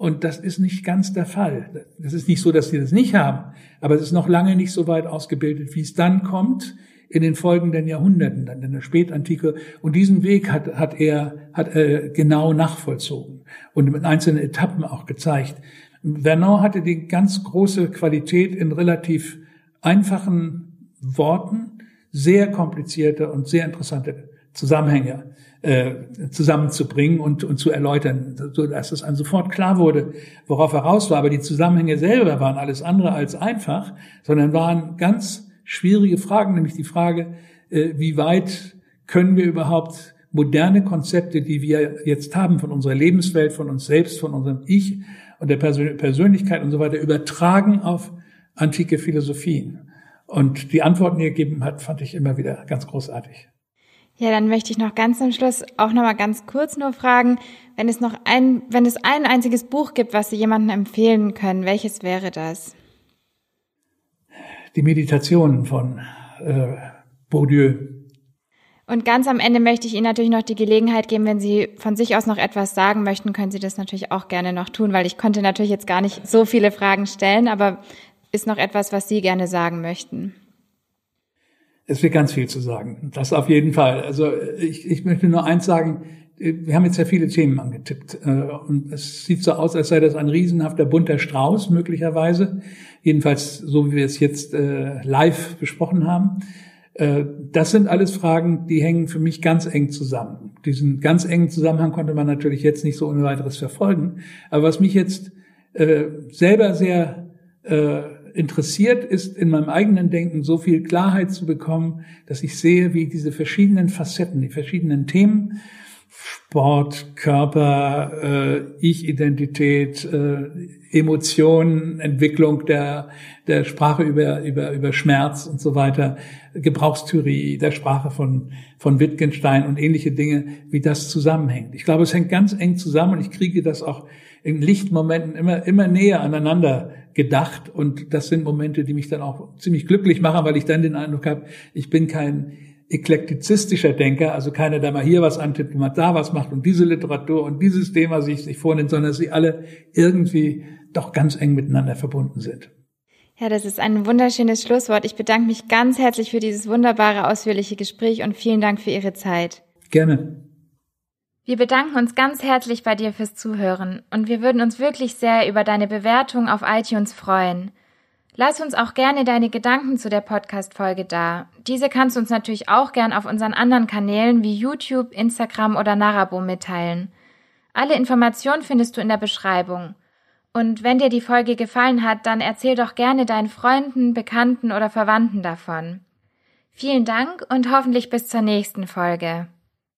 B: und das ist nicht ganz der Fall. Das ist nicht so, dass sie das nicht haben, aber es ist noch lange nicht so weit ausgebildet, wie es dann kommt in den folgenden Jahrhunderten, dann in der Spätantike. Und diesen Weg hat, hat er, hat er genau nachvollzogen und mit einzelnen Etappen auch gezeigt. Vernon hatte die ganz große Qualität in relativ einfachen Worten, sehr komplizierte und sehr interessante Zusammenhänge äh, zusammenzubringen und, und zu erläutern, so dass es einem sofort klar wurde, worauf er raus war. Aber die Zusammenhänge selber waren alles andere als einfach, sondern waren ganz schwierige Fragen, nämlich die Frage, äh, wie weit können wir überhaupt moderne Konzepte, die wir jetzt haben von unserer Lebenswelt, von uns selbst, von unserem Ich und der Persönlichkeit und so weiter, übertragen auf antike Philosophien. Und die Antworten, die er gegeben hat, fand ich immer wieder ganz großartig.
A: Ja, dann möchte ich noch ganz am Schluss auch noch mal ganz kurz nur fragen, wenn es noch ein, wenn es ein einziges Buch gibt, was Sie jemandem empfehlen können, welches wäre das?
B: Die Meditationen von äh, Bourdieu.
A: Und ganz am Ende möchte ich Ihnen natürlich noch die Gelegenheit geben, wenn Sie von sich aus noch etwas sagen möchten, können Sie das natürlich auch gerne noch tun, weil ich konnte natürlich jetzt gar nicht so viele Fragen stellen, aber ist noch etwas, was Sie gerne sagen möchten?
B: Es wird ganz viel zu sagen. Das auf jeden Fall. Also ich, ich möchte nur eins sagen. Wir haben jetzt ja viele Themen angetippt. Äh, und es sieht so aus, als sei das ein riesenhafter bunter Strauß, möglicherweise. Jedenfalls so, wie wir es jetzt äh, live besprochen haben. Äh, das sind alles Fragen, die hängen für mich ganz eng zusammen. Diesen ganz engen Zusammenhang konnte man natürlich jetzt nicht so ohne weiteres verfolgen. Aber was mich jetzt selber sehr interessiert ist, in meinem eigenen Denken so viel Klarheit zu bekommen, dass ich sehe, wie diese verschiedenen Facetten, die verschiedenen Themen, Sport, Körper, äh, Ich-Identität, äh, Emotionen, Entwicklung der, der Sprache über, über, über Schmerz und so weiter, Gebrauchstheorie, der Sprache von, von Wittgenstein und ähnliche Dinge, wie das zusammenhängt. Ich glaube, es hängt ganz eng zusammen und ich kriege das auch in Lichtmomenten immer, immer näher aneinander gedacht. Und das sind Momente, die mich dann auch ziemlich glücklich machen, weil ich dann den Eindruck habe, ich bin kein eklektizistischer Denker, also keiner, der mal hier was antippt, mal da was macht und diese Literatur und dieses Thema sich, sich vornimmt, sondern sie alle irgendwie doch ganz eng miteinander verbunden sind.
A: Ja, das ist ein wunderschönes Schlusswort. Ich bedanke mich ganz herzlich für dieses wunderbare, ausführliche Gespräch und vielen Dank für Ihre Zeit.
B: Gerne.
A: Wir bedanken uns ganz herzlich bei dir fürs Zuhören und wir würden uns wirklich sehr über deine Bewertung auf iTunes freuen. Lass uns auch gerne deine Gedanken zu der Podcast-Folge da. Diese kannst du uns natürlich auch gern auf unseren anderen Kanälen wie YouTube, Instagram oder Narabo mitteilen. Alle Informationen findest du in der Beschreibung. Und wenn dir die Folge gefallen hat, dann erzähl doch gerne deinen Freunden, Bekannten oder Verwandten davon. Vielen Dank und hoffentlich bis zur nächsten Folge.